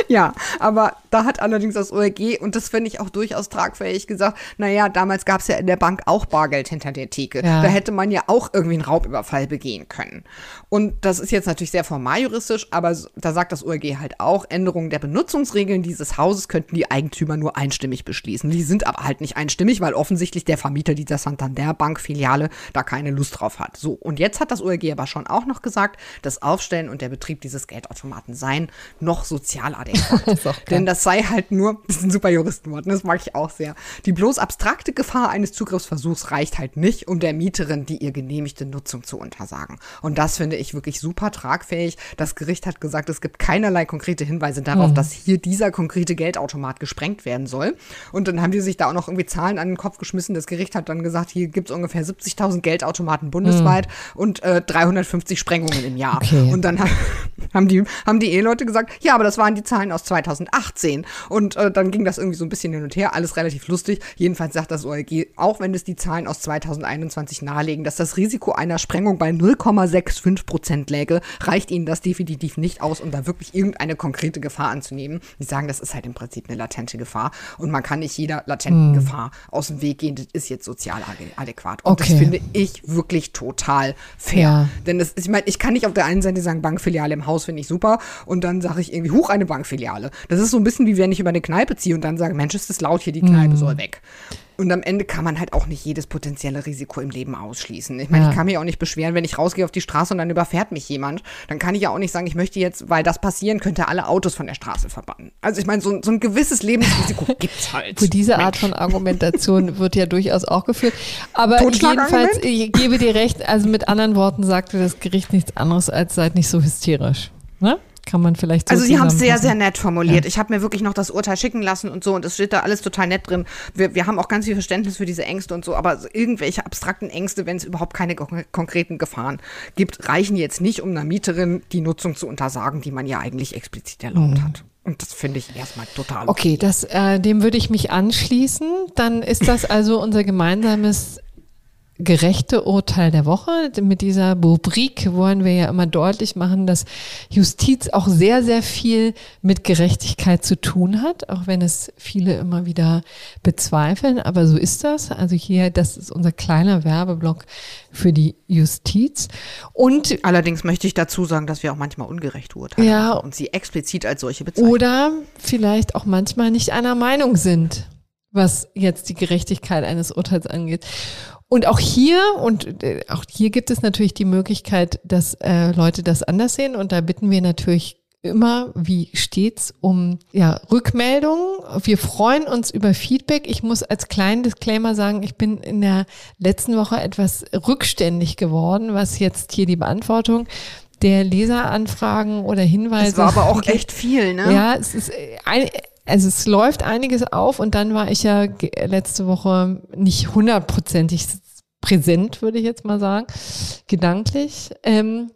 ja, aber da hat allerdings das ORG, und das finde ich auch durchaus tragfähig, gesagt, naja, damals gab es ja in der Bank auch Bargeld hinter der Theke. Ja. Da hätte man ja auch irgendwie einen Raubüberfall begehen können. Und das ist jetzt natürlich sehr formal juristisch, aber da sagt das ORG halt auch, Änderungen der Benutzungsregeln dieses Hauses könnten die Eigentümer nur einstimmig beschließen. Die sind aber halt nicht einstimmig, weil offensichtlich der Vermieter dieser Santander Bank Filiale da keine Lust drauf hat. So, und jetzt hat das ORG aber schon auch noch gesagt, das Aufstellen und der Betrieb dieses Geldautomaten seien noch sozial adäquat. Denn das sei halt nur, das ist ein super Juristenwort, das mag ich auch sehr. Die bloß abstrakte Gefahr eines Zugriffsversuchs reicht halt nicht, um der Mieterin die ihr genehmigte Nutzung zu untersagen. Und das finde ich wirklich super tragfähig. Das Gericht hat gesagt, es gibt keinerlei konkrete Hinweise darauf, mhm. dass hier dieser konkrete Geldautomat gesprengt werden soll. Und dann haben die sich da auch noch irgendwie Zahlen an den Kopf geschmissen. Das Gericht hat dann gesagt, hier gibt es ungefähr 70.000 Geldautomaten bundesweit mhm. und äh, 350 Sprengungen im Jahr. Okay. Und dann haben die, haben die Eheleute gesagt, ja, aber das waren die Zahlen aus 2018. Und äh, dann ging das irgendwie so ein bisschen hin und her, alles relativ lustig. Jedenfalls sagt das OLG, auch wenn es die Zahlen aus 2021 nahelegen, dass das Risiko einer Sprengung bei 0,65 Prozent läge, reicht ihnen das definitiv nicht aus, um da wirklich irgendeine konkrete Gefahr anzunehmen. Die sagen, das ist halt im Prinzip eine latente Gefahr und man kann nicht jeder latenten hm. Gefahr aus dem Weg gehen. Das ist jetzt sozial adäquat. Und okay. das finde ich wirklich total fair. Ja. Denn das, ich meine, ich kann nicht auf der einen Seite sagen, Bankfiliale im Haus finde ich super und dann sage ich irgendwie, huch, eine Bankfiliale. Das ist so ein bisschen wie wenn ich über eine Kneipe ziehe und dann sage, Mensch, ist das laut hier, die Kneipe hm. soll weg. Und am Ende kann man halt auch nicht jedes potenzielle Risiko im Leben ausschließen. Ich meine, ja. ich kann mich auch nicht beschweren, wenn ich rausgehe auf die Straße und dann überfährt mich jemand. Dann kann ich ja auch nicht sagen, ich möchte jetzt, weil das passieren könnte, alle Autos von der Straße verbannen. Also ich meine, so, so ein gewisses Lebensrisiko gibt's halt. Für diese Mensch. Art von Argumentation wird ja durchaus auch geführt. Aber jedenfalls, ich gebe dir recht, also mit anderen Worten sagte das Gericht nichts anderes als seid nicht so hysterisch. Ne? Kann man vielleicht so Also sie haben es sehr, sehr nett formuliert. Ja. Ich habe mir wirklich noch das Urteil schicken lassen und so und es steht da alles total nett drin. Wir, wir haben auch ganz viel Verständnis für diese Ängste und so, aber irgendwelche abstrakten Ängste, wenn es überhaupt keine konkreten Gefahren gibt, reichen jetzt nicht, um einer Mieterin die Nutzung zu untersagen, die man ja eigentlich explizit erlaubt mhm. hat. Und das finde ich erstmal total. Okay, das, äh, dem würde ich mich anschließen. Dann ist das also unser gemeinsames gerechte Urteil der Woche. Mit dieser Rubrik wollen wir ja immer deutlich machen, dass Justiz auch sehr, sehr viel mit Gerechtigkeit zu tun hat, auch wenn es viele immer wieder bezweifeln. Aber so ist das. Also hier, das ist unser kleiner Werbeblock für die Justiz. Und allerdings möchte ich dazu sagen, dass wir auch manchmal ungerecht urteilen ja, und sie explizit als solche bezeichnen. Oder vielleicht auch manchmal nicht einer Meinung sind was jetzt die Gerechtigkeit eines Urteils angeht. Und auch hier, und äh, auch hier gibt es natürlich die Möglichkeit, dass äh, Leute das anders sehen. Und da bitten wir natürlich immer, wie stets, um ja, Rückmeldungen. Wir freuen uns über Feedback. Ich muss als kleinen Disclaimer sagen, ich bin in der letzten Woche etwas rückständig geworden, was jetzt hier die Beantwortung der Leseranfragen oder Hinweise. Es war aber auch echt viel, ne? Ja, es ist ein, also es läuft einiges auf und dann war ich ja letzte Woche nicht hundertprozentig präsent, würde ich jetzt mal sagen, gedanklich. Ähm,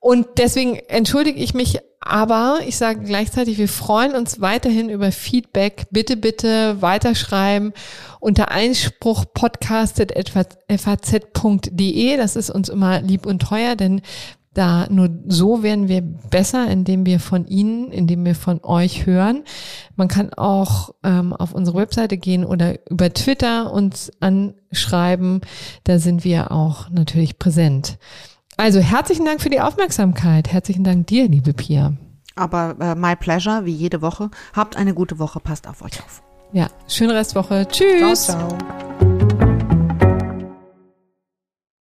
und deswegen entschuldige ich mich, aber ich sage gleichzeitig, wir freuen uns weiterhin über Feedback. Bitte, bitte weiterschreiben unter Einspruch podcast.faz.de. Das ist uns immer lieb und teuer, denn da nur so werden wir besser, indem wir von Ihnen, indem wir von euch hören. Man kann auch ähm, auf unsere Webseite gehen oder über Twitter uns anschreiben. Da sind wir auch natürlich präsent. Also herzlichen Dank für die Aufmerksamkeit. Herzlichen Dank dir, liebe Pia. Aber äh, my pleasure, wie jede Woche. Habt eine gute Woche, passt auf euch auf. Ja, schöne Restwoche. Tschüss. Ciao, ciao.